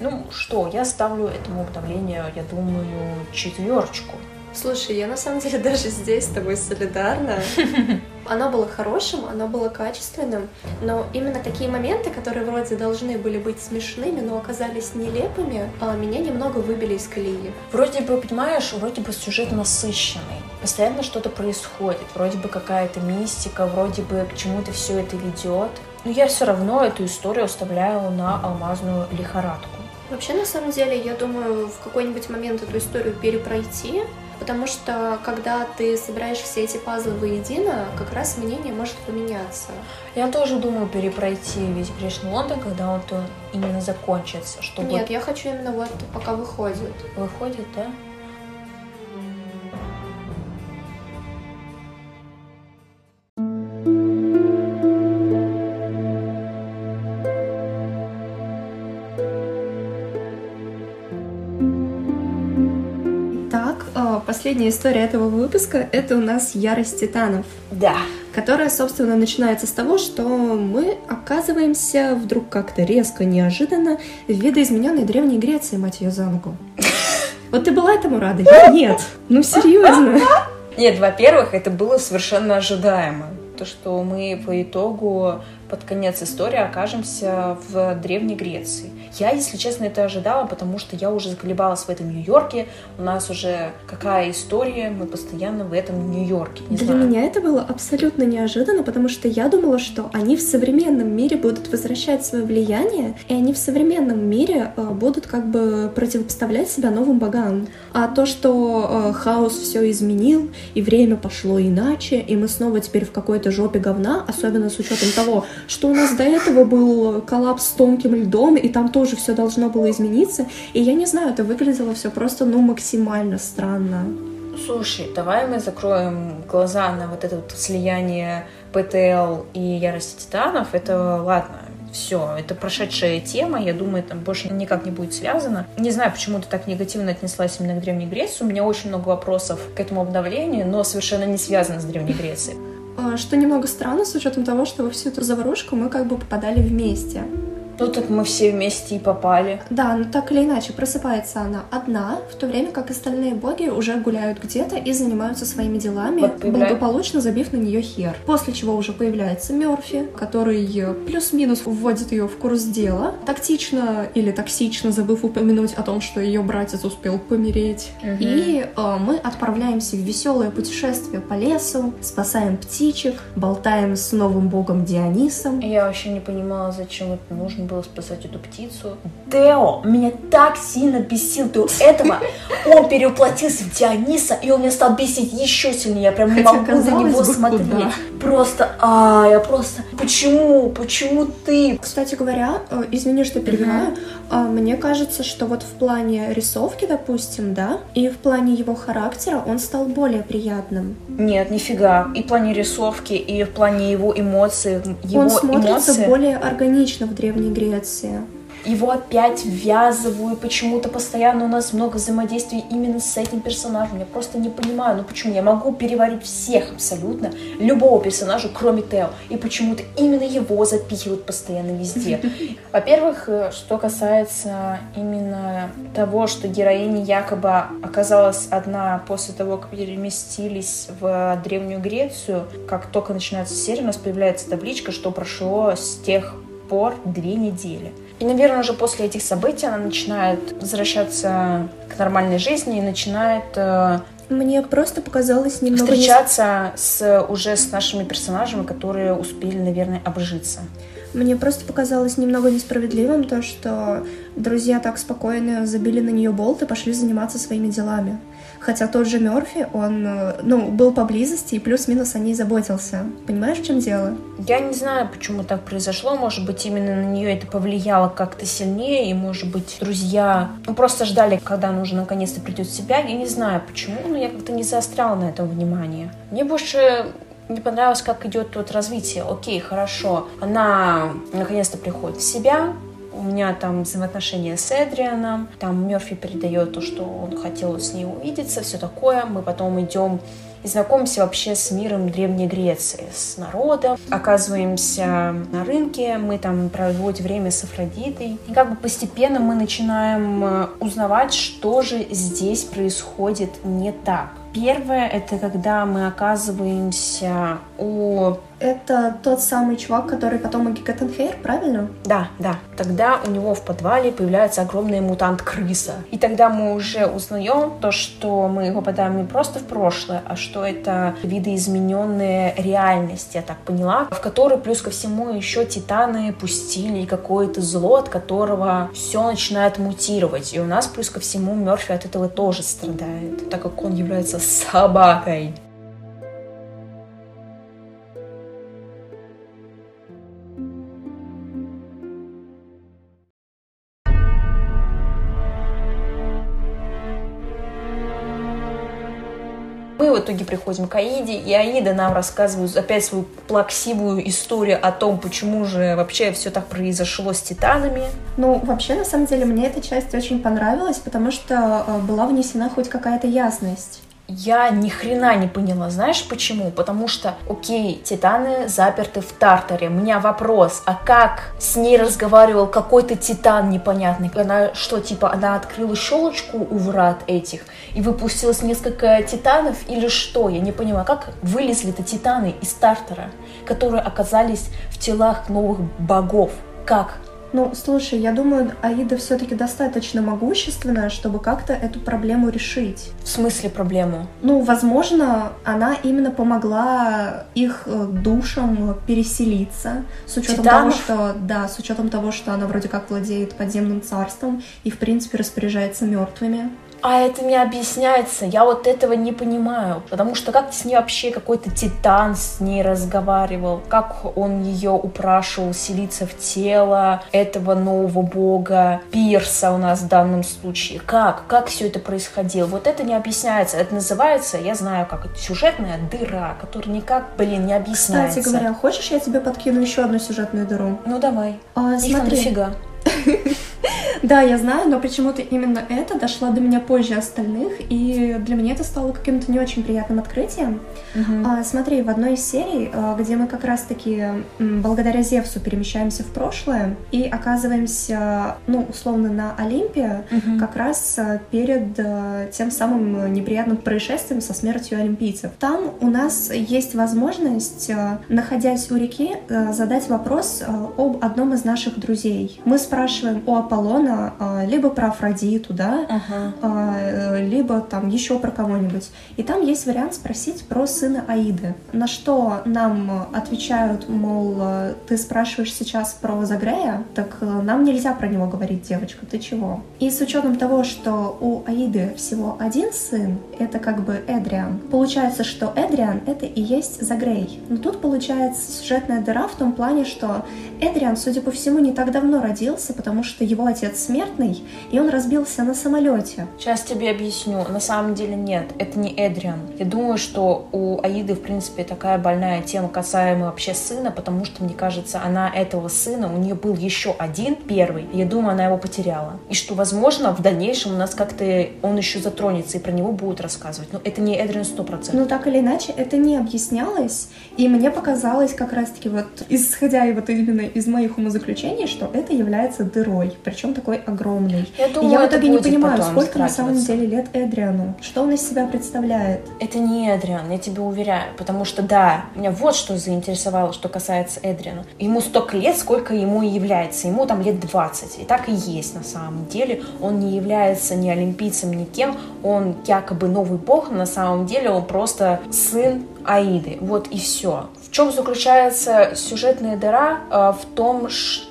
Ну что, я ставлю этому обновлению, я думаю, четверочку. Слушай, я на самом деле даже здесь с тобой солидарна. Оно было хорошим, оно было качественным, но именно такие моменты, которые вроде должны были быть смешными, но оказались нелепыми, а, меня немного выбили из колеи. Вроде бы, понимаешь, вроде бы сюжет насыщенный, постоянно что-то происходит, вроде бы какая-то мистика, вроде бы к чему-то все это ведет, но я все равно эту историю оставляю на алмазную лихорадку. Вообще, на самом деле, я думаю, в какой-нибудь момент эту историю перепройти, потому что когда ты собираешь все эти пазлы воедино, как раз мнение может поменяться. Я тоже думаю перепройти весь Грешный Лондон, когда он то именно закончится, чтобы... Нет, я хочу именно вот пока выходит. Выходит, да? Последняя история этого выпуска — это у нас «Ярость титанов». Да. Которая, собственно, начинается с того, что мы оказываемся вдруг как-то резко, неожиданно в видоизмененной Древней Греции, мать ее за ногу. Вот ты была этому рада? Я нет. Ну, серьезно. Нет, во-первых, это было совершенно ожидаемо. То, что мы по итогу под конец истории окажемся в Древней Греции. Я, если честно, это ожидала, потому что я уже заколебалась в этом Нью-Йорке. У нас уже какая история, мы постоянно в этом Нью-Йорке. Для знаю. меня это было абсолютно неожиданно, потому что я думала, что они в современном мире будут возвращать свое влияние, и они в современном мире э, будут как бы противопоставлять себя новым богам. А то, что э, хаос все изменил, и время пошло иначе, и мы снова теперь в какой-то жопе говна, особенно с учетом того, что у нас до этого был коллапс с тонким льдом, и там тоже все должно было измениться. И я не знаю, это выглядело все просто, ну, максимально странно. Слушай, давай мы закроем глаза на вот это вот слияние ПТЛ и ярости титанов. Это ладно, все, это прошедшая тема, я думаю, там больше никак не будет связано. Не знаю, почему ты так негативно отнеслась именно к Древней Греции. У меня очень много вопросов к этому обновлению, но совершенно не связано с Древней Грецией. А, что немного странно, с учетом того, что во всю эту заварушку мы как бы попадали вместе. Ну так мы все вместе и попали. Да, но так или иначе, просыпается она одна, в то время как остальные боги уже гуляют где-то и занимаются своими делами, вот благополучно забив на нее хер. После чего уже появляется Мерфи, который плюс-минус вводит ее в курс дела, тактично или токсично забыв упомянуть о том, что ее братец успел помереть. Угу. И э, мы отправляемся в веселое путешествие по лесу, спасаем птичек, болтаем с новым богом Дионисом. Я вообще не понимала, зачем это нужно было спасать эту птицу. Тео меня так сильно бесил до этого. Он переуплотился в Диониса, и он меня стал бесить еще сильнее. Я прям не могу за него смотреть. Куда? Просто, а, я просто... Почему? Почему ты? Кстати говоря, э, извини, что перебиваю, uh-huh. мне кажется, что вот в плане рисовки, допустим, да, и в плане его характера он стал более приятным. Нет, нифига. И в плане рисовки, и в плане его эмоций. Его он смотрится эмоции... более органично в Древней Греции его опять ввязывают, почему-то постоянно у нас много взаимодействий именно с этим персонажем. Я просто не понимаю, ну почему? Я могу переварить всех абсолютно, любого персонажа, кроме Тео. И почему-то именно его запихивают постоянно везде. Во-первых, э, что касается именно того, что героиня якобы оказалась одна после того, как переместились в Древнюю Грецию, как только начинается серия, у нас появляется табличка, что прошло с тех пор две недели. И, наверное, уже после этих событий она начинает возвращаться к нормальной жизни и начинает э, мне просто показалось немного... Встречаться не... с, уже с нашими персонажами, которые успели, наверное, обжиться. Мне просто показалось немного несправедливым то, что друзья так спокойно забили на нее болт и пошли заниматься своими делами. Хотя тот же Мерфи, он, э, ну, был поблизости и плюс-минус о ней заботился. Понимаешь, в чем дело? Я не знаю, почему так произошло. Может быть, именно на нее это повлияло как-то сильнее, и, может быть, друзья ну, просто ждали, когда она уже наконец-то придет в себя. Я не знаю, почему, но я как-то не заостряла на этом внимание. Мне больше не понравилось, как идет тут развитие. Окей, хорошо. Она наконец-то приходит в себя, у меня там взаимоотношения с Эдрианом, там Мерфи передает то, что он хотел с ней увидеться, все такое. Мы потом идем и знакомимся вообще с миром Древней Греции, с народом. Оказываемся на рынке, мы там проводим время с Афродитой. И как бы постепенно мы начинаем э, узнавать, что же здесь происходит не так. Первое — это когда мы оказываемся у это тот самый чувак, который потом у Гигатенхейр, правильно? Да, да. Тогда у него в подвале появляется огромный мутант-крыса. И тогда мы уже узнаем то, что мы попадаем не просто в прошлое, а что это видоизмененная реальность, я так поняла, в которой плюс ко всему еще титаны пустили какое-то зло, от которого все начинает мутировать. И у нас плюс ко всему Мерфи от этого тоже страдает, так как он является собакой. Мы в итоге приходим к Аиде, и Аида нам рассказывает опять свою плаксивую историю о том, почему же вообще все так произошло с титанами. Ну, вообще, на самом деле, мне эта часть очень понравилась, потому что э, была внесена хоть какая-то ясность. Я ни хрена не поняла. Знаешь почему? Потому что, окей, титаны заперты в Тартаре. У меня вопрос, а как с ней разговаривал какой-то титан непонятный? Она что, типа, она открыла щелочку у врат этих и выпустилось несколько титанов или что? Я не понимаю, как вылезли-то титаны из Тартара, которые оказались в телах новых богов? Как? Ну, слушай, я думаю, Аида все-таки достаточно могущественная, чтобы как-то эту проблему решить. В смысле проблему? Ну, возможно, она именно помогла их э, душам переселиться, с учетом Титанов? того, что да, с учетом того, что она вроде как владеет подземным царством и в принципе распоряжается мертвыми. А это не объясняется, я вот этого не понимаю, потому что как с ней вообще какой-то титан с ней разговаривал, как он ее упрашивал селиться в тело этого нового бога, Пирса у нас в данном случае, как, как все это происходило, вот это не объясняется, это называется, я знаю, как это, сюжетная дыра, которая никак, блин, не объясняется. Кстати говоря, хочешь я тебе подкину еще одну сюжетную дыру? Ну давай. А, Их смотри. дофига. Да, я знаю, но почему-то именно это дошло до меня позже остальных, и для меня это стало каким-то не очень приятным открытием. Мгм. А, смотри, в одной из серий, а, где мы как раз-таки благодаря Зевсу перемещаемся в прошлое и оказываемся, ну, условно, на Олимпе, Мгм. как раз а, перед а, тем самым неприятным происшествием со смертью олимпийцев. Там у нас есть возможность, находясь у реки, задать вопрос об одном из наших друзей. Мы спрашиваем у Аполлона а, либо про Афродиту, да, Ага. а, э, либо там еще про кого-нибудь. И там есть вариант спросить про сына Аиды. На что нам отвечают, мол, э, ты спрашиваешь сейчас про Загрея, так э, нам нельзя про него говорить, девочка, ты чего? И с учетом того, что у Аиды всего один сын, это как бы Эдриан, получается, что Эдриан это и есть Загрей. Но тут получается сюжетная дыра в том плане, что Эдриан, судя по всему, не так давно родился, потому что его отец смертный, и он разбился на самолете. Сейчас тебе объясню. На самом деле нет, это не Эдриан. Я думаю, что у Аиды, в принципе, такая больная тема касаемо вообще сына, потому что, мне кажется, она этого сына, у нее был еще один первый, и я думаю, она его потеряла. И что, возможно, в дальнейшем у нас как-то он еще затронется, и про него будут рассказывать. Но это не Эдриан 100%. Но так или иначе, это не объяснялось, и мне показалось как раз-таки вот, исходя и вот именно из моих умозаключений, что это является дырой, причем такой огромной. я И думаю, я в итоге не понимаю, сколько на самом деле лет Эдриану, что он из себя представляет. Это не Эдриан, я тебе уверяю, потому что да, меня вот что заинтересовало, что касается Эдриана. Ему столько лет, сколько ему и является, ему там лет 20, и так и есть на самом деле. Он не является ни олимпийцем, ни кем, он якобы новый бог, но на самом деле он просто сын Аиды, вот и все. В чем заключается сюжетная дыра? Э, В том, что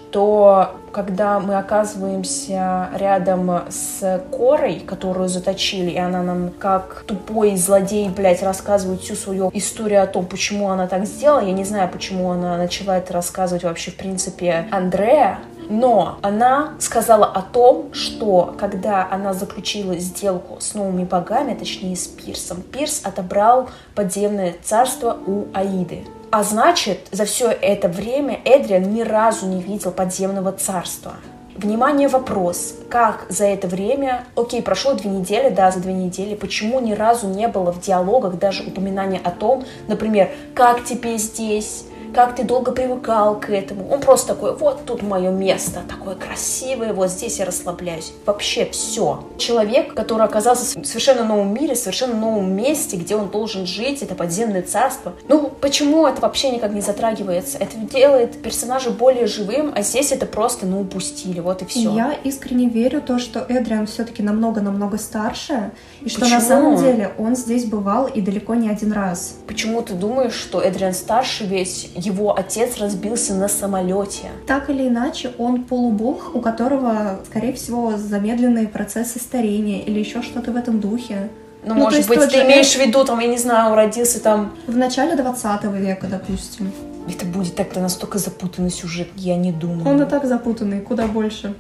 когда мы оказываемся рядом с Корой, которую заточили, и она нам как тупой злодей, блядь, рассказывает всю свою историю о том, почему она так сделала. Я не знаю, почему она начала это рассказывать вообще, в принципе, Андрея. Но она сказала о том, что когда она заключила сделку с новыми богами, точнее с Пирсом, Пирс отобрал подземное царство у Аиды. А значит, за все это время Эдриан ни разу не видел подземного царства. Внимание, вопрос. Как за это время, окей, прошло две недели, да, за две недели, почему ни разу не было в диалогах даже упоминания о том, например, как тебе здесь, как ты долго привыкал к этому. Он просто такой, вот тут мое место, такое красивое, вот здесь я расслабляюсь. Вообще все. Человек, который оказался в совершенно новом мире, в совершенно новом месте, где он должен жить, это подземное царство. Ну, почему это вообще никак не затрагивается? Это делает персонажа более живым, а здесь это просто, ну, упустили, вот и все. Я искренне верю то, что Эдриан все-таки намного-намного старше, и что на самом деле он здесь бывал и далеко не один раз. Почему ты думаешь, что Эдриан старше, ведь его отец разбился на самолете? Так или иначе, он полубог, у которого, скорее всего, замедленные процессы старения или еще что-то в этом духе. Ну, Ну, может быть, ты же имеешь в виду, там, я не знаю, родился там... В начале 20 века, допустим. Это будет так-то настолько запутанный сюжет, я не думаю. Он и так запутанный, куда больше.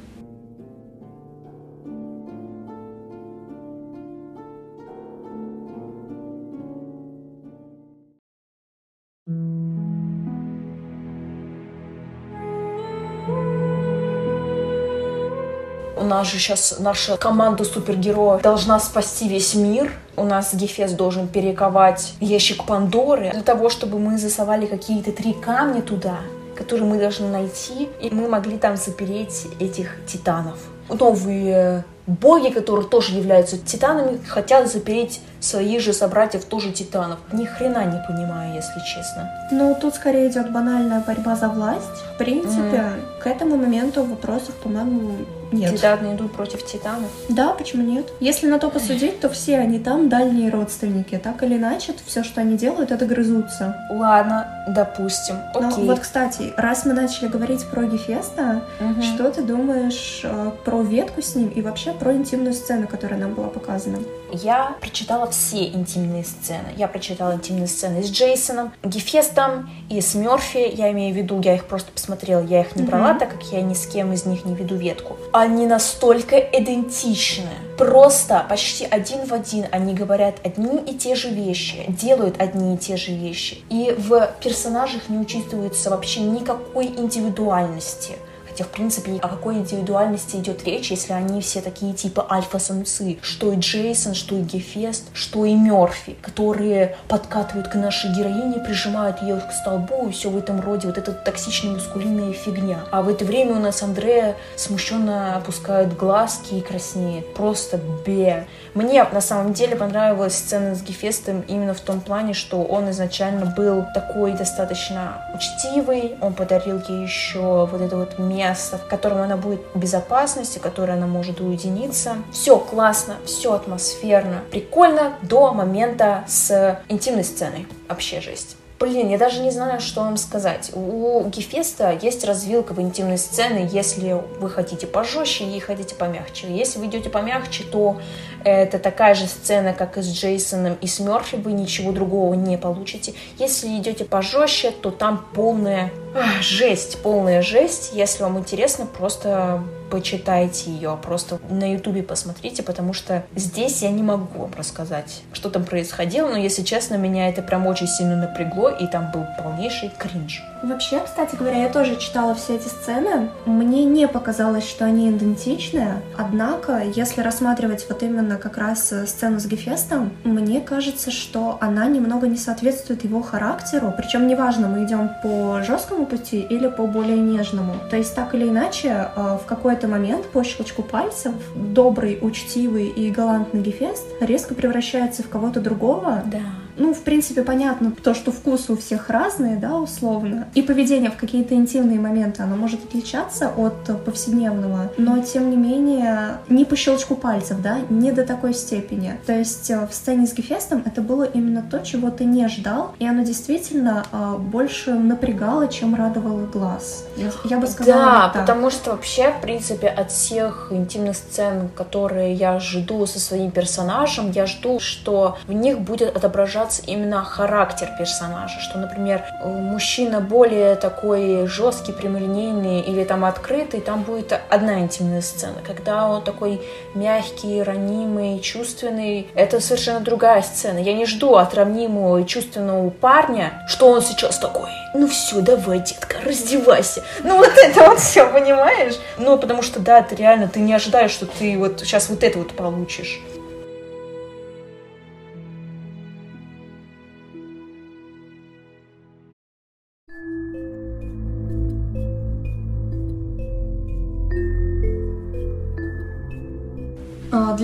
Нас же сейчас наша команда супергероев должна спасти весь мир. у нас Гефест должен перековать ящик Пандоры для того, чтобы мы засовали какие-то три камня туда, которые мы должны найти, и мы могли там запереть этих титанов. Новые боги, которые тоже являются титанами, хотят запереть своих же собратьев тоже титанов. Ни хрена не понимаю, если честно. Ну, тут скорее идет банальная борьба за власть. В принципе, mm. к этому моменту вопросов, по-моему, нет. Титаны идут против титанов? Да, почему нет? Если на то посудить, то все они там дальние родственники. Так или иначе, все, что они делают, это грызутся. Ладно, допустим. Окей. Но вот, кстати, раз мы начали говорить про Гефеста, угу. что ты думаешь э, про ветку с ним и вообще про интимную сцену, которая нам была показана? Я прочитала все интимные сцены. Я прочитала интимные сцены с Джейсоном, Гефестом и с Мерфи. Я имею в виду, я их просто посмотрела, я их не брала, mm-hmm. так как я ни с кем из них не веду ветку. Они настолько идентичны. Просто почти один в один они говорят одни и те же вещи, делают одни и те же вещи. И в персонажах не учитывается вообще никакой индивидуальности. Хотя, в принципе, о какой индивидуальности идет речь, если они все такие типа альфа-самцы, что и Джейсон, что и Гефест, что и Мерфи, которые подкатывают к нашей героине, прижимают ее к столбу и все в этом роде, вот эта токсичная мускулинная фигня. А в это время у нас Андрея смущенно опускает глазки и краснеет. Просто бе. Мне на самом деле понравилась сцена с Гефестом именно в том плане, что он изначально был такой достаточно учтивый, он подарил ей еще вот это вот место место, в котором она будет в безопасности, в котором она может уединиться. Все классно, все атмосферно, прикольно до момента с интимной сценой. Вообще жесть. Блин, я даже не знаю, что вам сказать. У Гефеста есть развилка в интимной сцены, если вы хотите пожестче и хотите помягче. Если вы идете помягче, то это такая же сцена, как и с Джейсоном и с Мерфи, вы ничего другого не получите. Если идете пожестче, то там полная ах, жесть, полная жесть. Если вам интересно, просто почитайте ее, просто на ютубе посмотрите, потому что здесь я не могу вам рассказать, что там происходило, но, если честно, меня это прям очень сильно напрягло, и там был полнейший кринж. Вообще, кстати говоря, я тоже читала все эти сцены. Мне не показалось, что они идентичны. Однако, если рассматривать вот именно как раз э, сцену с Гефестом, мне кажется, что она немного не соответствует его характеру. Причем неважно, мы идем по жесткому пути или по более нежному. То есть, так или иначе, э, в какой-то момент по щелчку пальцев добрый, учтивый и галантный Гефест резко превращается в кого-то другого. Да ну, в принципе, понятно то, что вкусы у всех разные, да, условно. И поведение в какие-то интимные моменты, оно может отличаться от повседневного, но, тем не менее, не по щелчку пальцев, да, не до такой степени. То есть э, в сцене с Гефестом это было именно то, чего ты не ждал, и оно действительно э, больше напрягало, чем радовало глаз. Я, бы сказала Да, потому что вообще, в принципе, от всех интимных сцен, которые я жду со своим персонажем, я жду, что в них будет отображаться отображаться именно характер персонажа, что, например, мужчина более такой жесткий, прямолинейный или там открытый, там будет одна интимная сцена. Когда он такой мягкий, ранимый, чувственный, это совершенно другая сцена. Я не жду от ранимого и чувственного парня, что он сейчас такой, ну все, давай, детка, раздевайся. Ну вот это вот все, понимаешь? Ну, потому что, да, ты реально, ты не ожидаешь, что ты вот сейчас вот это вот получишь.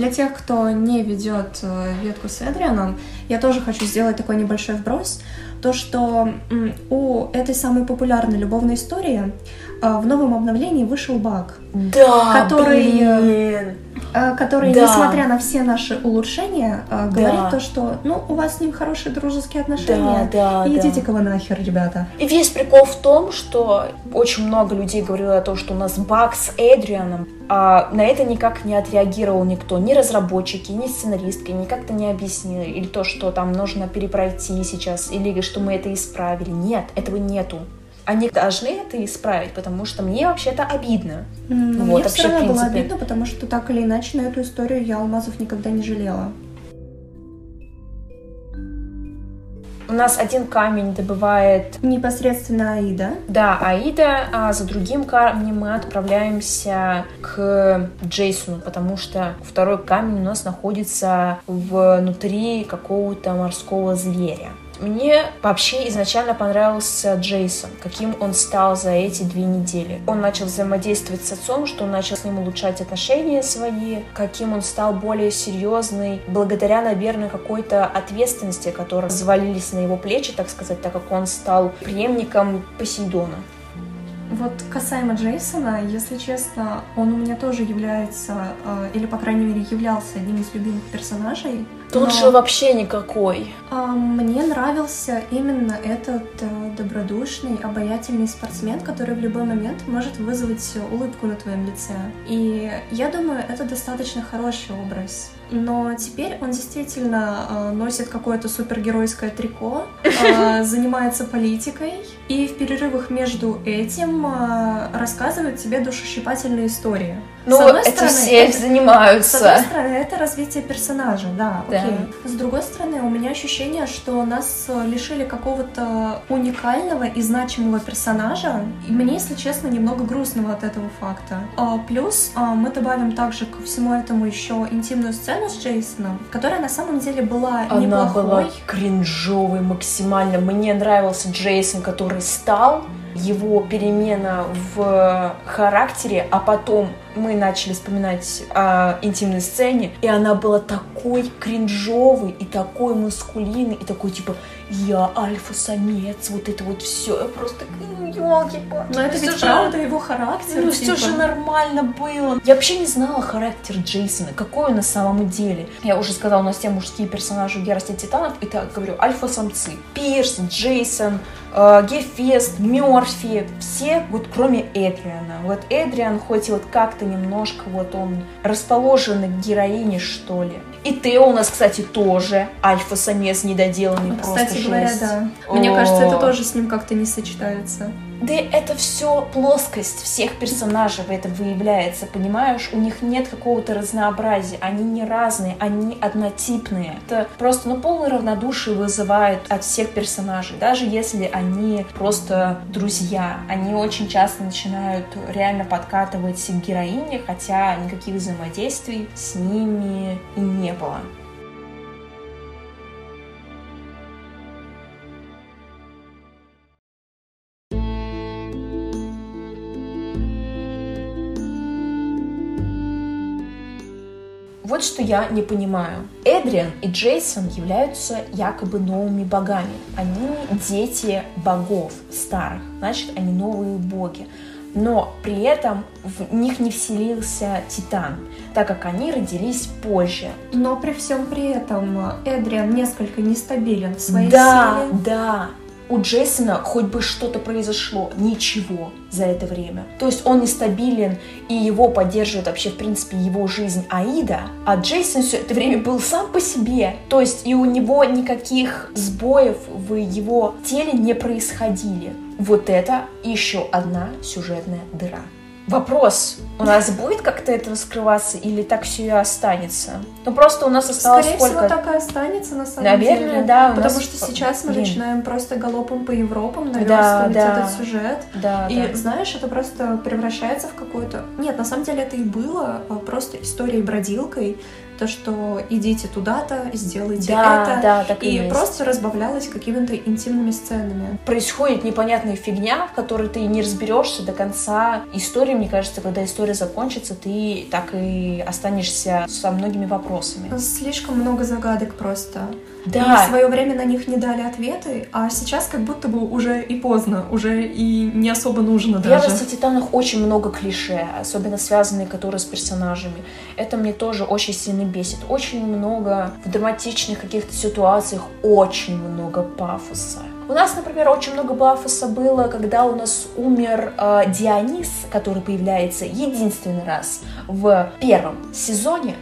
Для тех, кто не ведет э, ветку с Эдрианом, я тоже хочу сделать такой небольшой вброс. То, что у этой самой популярной любовной истории а, в новом обновлении вышел баг, да, который э, блин. Э, который, да. несмотря на все наши улучшения, э, говорит да. то, что ну у вас с ним хорошие дружеские отношения. Да, да, Идите-ка вы нахер, ребята. И весь прикол в том, что очень много людей говорило о том, что у нас баг с Эдрианом, а на это никак не отреагировал никто. Ни разработчики, ни сценаристки никак-то не объяснили. Или то, что там нужно перепройти сейчас, или что мы это исправили. Нет, этого нету они должны это исправить, потому что мне вообще-то обидно. Mm, вот, мне все равно было обидно, потому что так или иначе на эту историю я алмазов никогда не жалела. нас один камень добывает... Непосредственно Аида. Да, Аида, а за другим камнем мы отправляемся к Джейсону, потому что второй камень у нас находится внутри какого-то морского зверя. Мне вообще изначально понравился Джейсон, каким он стал за эти две недели. Он начал взаимодействовать с отцом, что он начал с ним улучшать отношения свои, каким он стал более серьезный, благодаря, наверное, какой-то ответственности, которые завалились на его плечи, так сказать, так как он стал преемником Посейдона. Вот касаемо Джейсона, если честно, он у меня тоже является, э, или, по крайней мере, являлся одним из любимых персонажей. Тут но... же вообще никакой. А, мне нравился именно этот э, добродушный, обаятельный спортсмен, который в любой момент может вызвать улыбку на твоем лице. И я думаю, это достаточно хороший образ. Но теперь он действительно э, носит какое-то супергеройское трико, э, занимается политикой, и в перерывах между этим рассказывает тебе душещипательные истории. Ну, это стороны, все это, занимаются. С одной стороны, это развитие персонажа, да, да, окей. С другой стороны, у меня ощущение, что нас лишили какого-то уникального и значимого персонажа, и мне, если честно, немного грустного от этого факта. А, плюс а, мы добавим также ко всему этому еще интимную сцену с Джейсоном, которая на самом деле была Она неплохой. была кринжовой максимально. Мне нравился Джейсон, который стал его перемена в характере, а потом мы начали вспоминать о интимной сцене, и она была такой кринжовой и такой мускулинной, и такой типа я альфа-самец, вот это вот все, я просто елки Но это ведь правда его характер. Ну типа. все же нормально было. Я вообще не знала характер Джейсона, какой он на самом деле. Я уже сказала, у нас все мужские персонажи в Ярости Титанов, и так говорю, альфа-самцы. Пирс, Джейсон, Гефест, Мерфи, все вот кроме Эдриана. Вот Эдриан хоть и вот как-то немножко вот он расположен к героине, что ли. И Тео у нас, кстати, тоже альфа-самец недоделанный, кстати просто говоря, жесть. да. Мне О. кажется, это тоже с ним как-то не сочетается. Да это все плоскость всех персонажей в этом выявляется, понимаешь? У них нет какого-то разнообразия, они не разные, они однотипные. Это просто, ну, полное равнодушие вызывает от всех персонажей, даже если они просто друзья. Они очень часто начинают реально подкатывать к героине, хотя никаких взаимодействий с ними и не было. Вот что я не понимаю. Эдриан и Джейсон являются якобы новыми богами. Они дети богов старых, значит, они новые боги. Но при этом в них не вселился Титан, так как они родились позже. Но при всем при этом Эдриан несколько нестабилен в своей да, силе. Да, да у Джейсона хоть бы что-то произошло, ничего за это время. То есть он нестабилен, и его поддерживает вообще, в принципе, его жизнь Аида, а Джейсон все это время был сам по себе. То есть и у него никаких сбоев в его теле не происходили. Вот это еще одна сюжетная дыра. Вопрос, у нас будет как-то это раскрываться или так все и останется? Ну просто у нас осталось Скорее сколько? всего, так и останется на самом Наверное, деле. Наверное, да. Потому нас... что сейчас мы Блин. начинаем просто галопом по Европам наверстывать да, да. этот сюжет. Да, и да. знаешь, это просто превращается в какую-то... Нет, на самом деле это и было а просто историей бродилкой, то, что идите туда-то, сделайте да, это. Да, так и и просто разбавлялось какими-то интимными сценами. Происходит непонятная фигня, в которой ты не разберешься до конца истории. Мне кажется, когда история закончится, ты так и останешься со многими вопросами. Слишком много загадок просто. Да. И в свое время на них не дали ответы, а сейчас как будто бы уже и поздно, уже и не особо нужно даже. В «Ярости Титанах» очень много клише, особенно связанные, которые с персонажами. Это мне тоже очень сильно бесит. Очень много в драматичных каких-то ситуациях, очень много пафоса. У нас, например, очень много пафоса было, когда у нас умер э, Дионис, который появляется единственный раз в первом сезоне,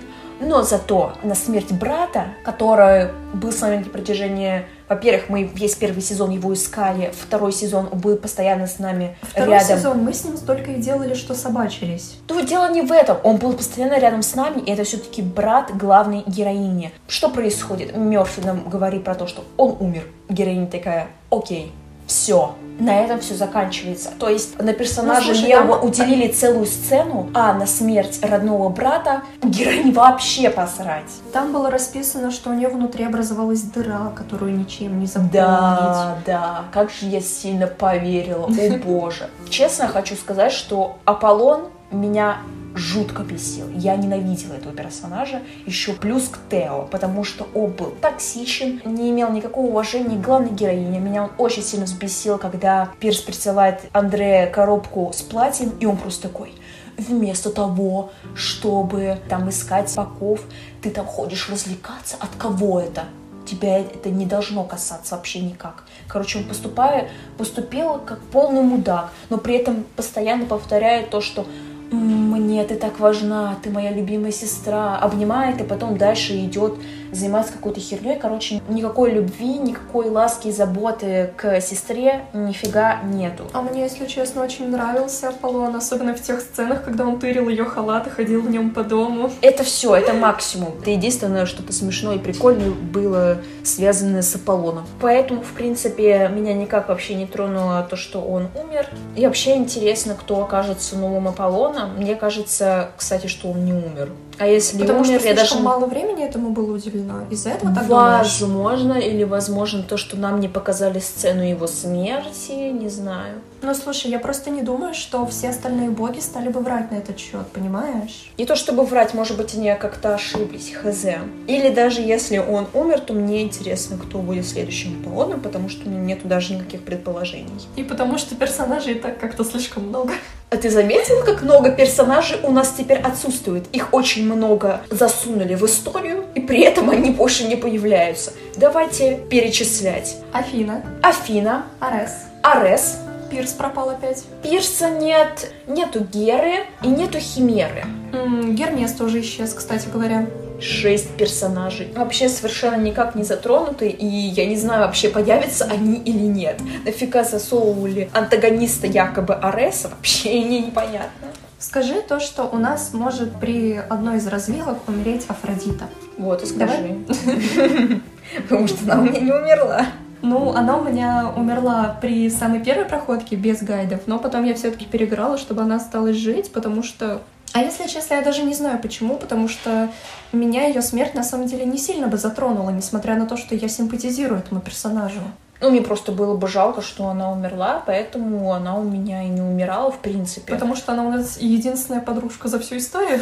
но зато на смерть брата, который был с нами на протяжении Во-первых, мы весь первый сезон его искали, второй сезон был постоянно с нами Второй рядом. сезон мы с ним столько и делали, что собачились. То дело не в этом, он был постоянно рядом с нами, и это все-таки брат главной героини. Что происходит? Мерфи нам говорит про то, что он умер. Героиня такая, окей, все, на этом все заканчивается. То есть на персонажа Ну, слушай, Лео там- уделили целую сцену, а на смерть родного брата героине вообще посрать. Там было расписано, что у нее внутри образовалась дыра, которую ничем не заполнить. Да, да, как же я сильно поверила, о боже. Честно хочу сказать, что Аполлон меня жутко бесил. Я ненавидела этого персонажа, еще плюс к Тео, потому что он был токсичен, не имел никакого уважения к главной героине. Меня он очень сильно взбесил, когда Пирс присылает Андрея коробку с платьем, и он просто такой, вместо того, чтобы там искать боков, ты там ходишь развлекаться. От кого это? Тебя это не должно касаться вообще никак. Короче, он поступая, поступил как полный мудак, но при этом постоянно повторяет то, что «М, мне ты так важна, ты моя любимая сестра, обнимает и потом дальше идет заниматься какой-то херней. Короче, никакой любви, никакой ласки и заботы к сестре нифига нету. А мне, если честно, очень нравился Аполлон, особенно в тех сценах, когда он тырил ее халат и ходил в нем по дому. Это все, это максимум. Это единственное, что-то смешное и прикольное было связано с Аполлоном. Поэтому, в принципе, меня никак вообще не тронуло то, что он умер. И вообще интересно, кто окажется новым Аполлоном. Мне кажется, кстати, что он не умер. А если Потому умер, что я даже... мало времени этому было уделено. Из-за этого так думаешь? Возможно, или возможно то, что нам не показали сцену его смерти, не знаю. Ну, слушай, я просто не думаю, что все остальные боги стали бы врать на этот счет, понимаешь? Не то чтобы врать, может быть, они как-то ошиблись, хз. Или даже если он умер, то мне интересно, кто будет следующим Аполлоном, потому что нету даже никаких предположений. И потому что персонажей и так как-то слишком много. А ты заметил, как много персонажей у нас теперь отсутствует? Их очень много засунули в историю, и при этом они больше не появляются. Давайте перечислять. Афина, Афина, Арес, Арес, Пирс пропал опять. Пирса нет, нету Геры и нету Химеры. М, Гермес тоже исчез, кстати говоря. Шесть персонажей. Вообще совершенно никак не затронуты, и я не знаю, вообще появятся они или нет. Нафига засовывали антагониста якобы Ареса, вообще мне непонятно. Скажи то, что у нас может при одной из развилок умереть Афродита. Вот, и скажи. Потому что она у меня не умерла. Ну, она у меня умерла при самой первой проходке без гайдов, но потом я все-таки переиграла, чтобы она осталась жить, потому что... А если честно, я даже не знаю почему, потому что меня ее смерть на самом деле не сильно бы затронула, несмотря на то, что я симпатизирую этому персонажу. Ну, мне просто было бы жалко, что она умерла, поэтому она у меня и не умирала, в принципе. Потому что она у нас единственная подружка за всю историю.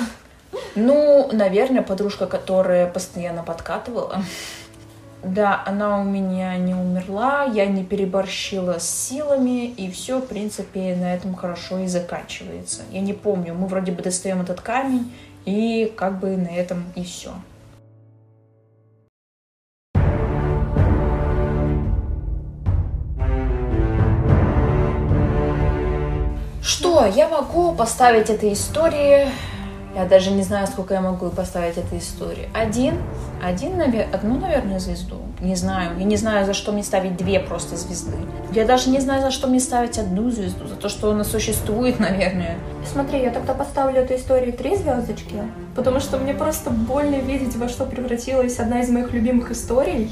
Ну, наверное, подружка, которая постоянно подкатывала. Да, она у меня не умерла, я не переборщила с силами, и все, в принципе, на этом хорошо и заканчивается. Я не помню, мы вроде бы достаем этот камень, и как бы на этом и все. Что я могу поставить этой истории? Я даже не знаю, сколько я могу поставить этой истории. Один, один, одну, наверное, звезду. Не знаю. Я не знаю, за что мне ставить две просто звезды. Я даже не знаю, за что мне ставить одну звезду. За то, что она существует, наверное. Смотри, я тогда поставлю этой истории три звездочки, потому что мне просто больно видеть, во что превратилась одна из моих любимых историй.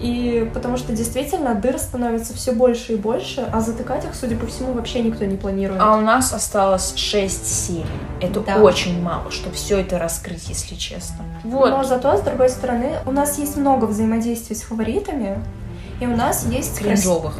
И потому что действительно дыр становится все больше и больше, а затыкать их, судя по всему, вообще никто не планирует. А у нас осталось 6 серий. Это Да. очень мало, чтобы все это раскрыть, если честно. Вот. Но зато, с другой стороны, у нас есть много взаимодействий с фаворитами, и у нас есть... Кринжовых.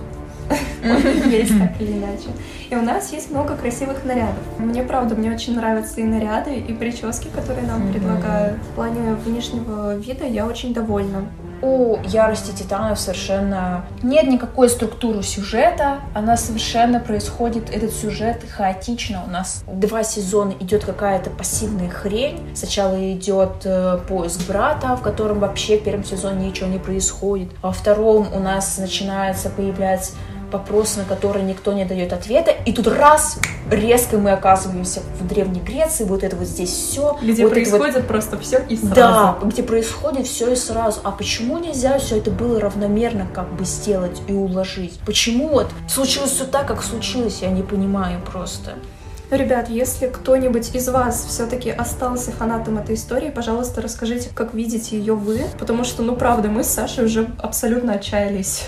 Есть так или иначе. И у нас есть много красивых нарядов. Мне, правда, мне очень нравятся и наряды, и прически, которые нам предлагают. В плане внешнего вида я очень довольна. У ярости титанов совершенно нет никакой структуры сюжета. Она совершенно происходит, этот сюжет хаотично. У нас два сезона идет какая-то пассивная хрень. Сначала идет э, поиск брата, в котором вообще в первом сезоне ничего не происходит. Во втором у нас начинается появляться вопросы, на которые никто не дает ответа, и тут раз, резко мы оказываемся в Древней Греции, вот это вот здесь все. Где вот происходит вот... просто все и сразу. Да, где происходит все и сразу. А почему нельзя все это было равномерно как бы сделать и уложить? Почему вот случилось все так, как случилось, я не понимаю просто. Ребят, если кто-нибудь из вас все-таки остался фанатом этой истории, пожалуйста, расскажите, как видите ее вы, потому что, ну, правда, мы с Сашей уже абсолютно отчаялись.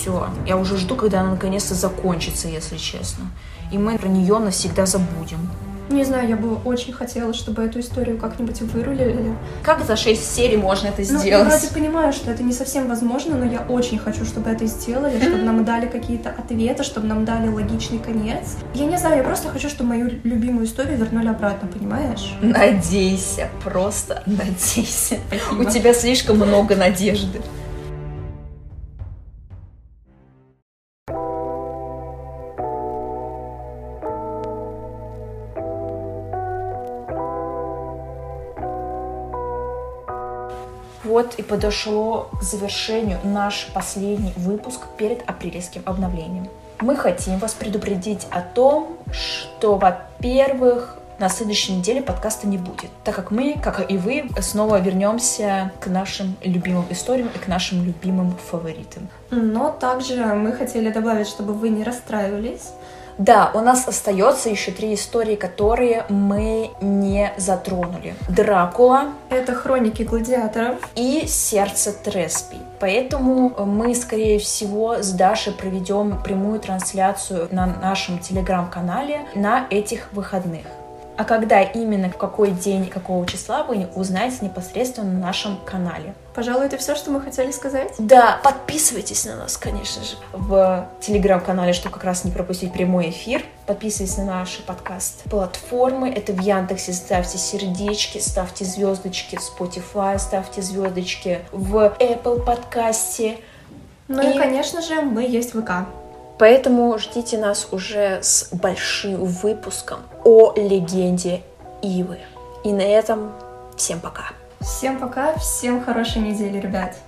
Все, я уже жду, когда она наконец-то закончится, если честно. И мы про нее навсегда забудем. Не знаю, я бы очень хотела, чтобы эту историю как-нибудь вырулили. Как за 6 серий можно это сделать? Ну, я вроде понимаю, что это не совсем возможно, но я очень хочу, чтобы это сделали, чтобы нам дали какие-то ответы, чтобы нам дали логичный конец. Я не знаю, я просто хочу, чтобы мою любимую историю вернули обратно, понимаешь? Надейся, просто надейся. Спасибо. У тебя слишком много надежды. И подошло к завершению наш последний выпуск перед апрельским обновлением. Мы хотим вас предупредить о том, что, во-первых, на следующей неделе подкаста не будет, так как мы, как и вы, снова вернемся к нашим любимым историям и к нашим любимым фаворитам. Но также мы хотели добавить, чтобы вы не расстраивались, да, у нас остается еще три истории, которые мы не затронули. Дракула. Это хроники гладиаторов. И сердце Треспи. Поэтому мы, скорее всего, с Дашей проведем прямую трансляцию на нашем телеграм-канале на этих выходных. А когда именно, в какой день, какого числа, вы узнаете непосредственно на нашем канале. Пожалуй, это все, что мы хотели сказать. Да, подписывайтесь на нас, конечно же, в телеграм-канале, чтобы как раз не пропустить прямой эфир. Подписывайтесь на наши подкаст-платформы. Это в Яндексе ставьте сердечки, ставьте звездочки в Spotify, ставьте звездочки в Apple подкасте. Ну и, и конечно же, мы есть в ВК. Поэтому ждите нас уже с большим выпуском о легенде Ивы. И на этом всем пока. Всем пока, всем хорошей недели, ребят.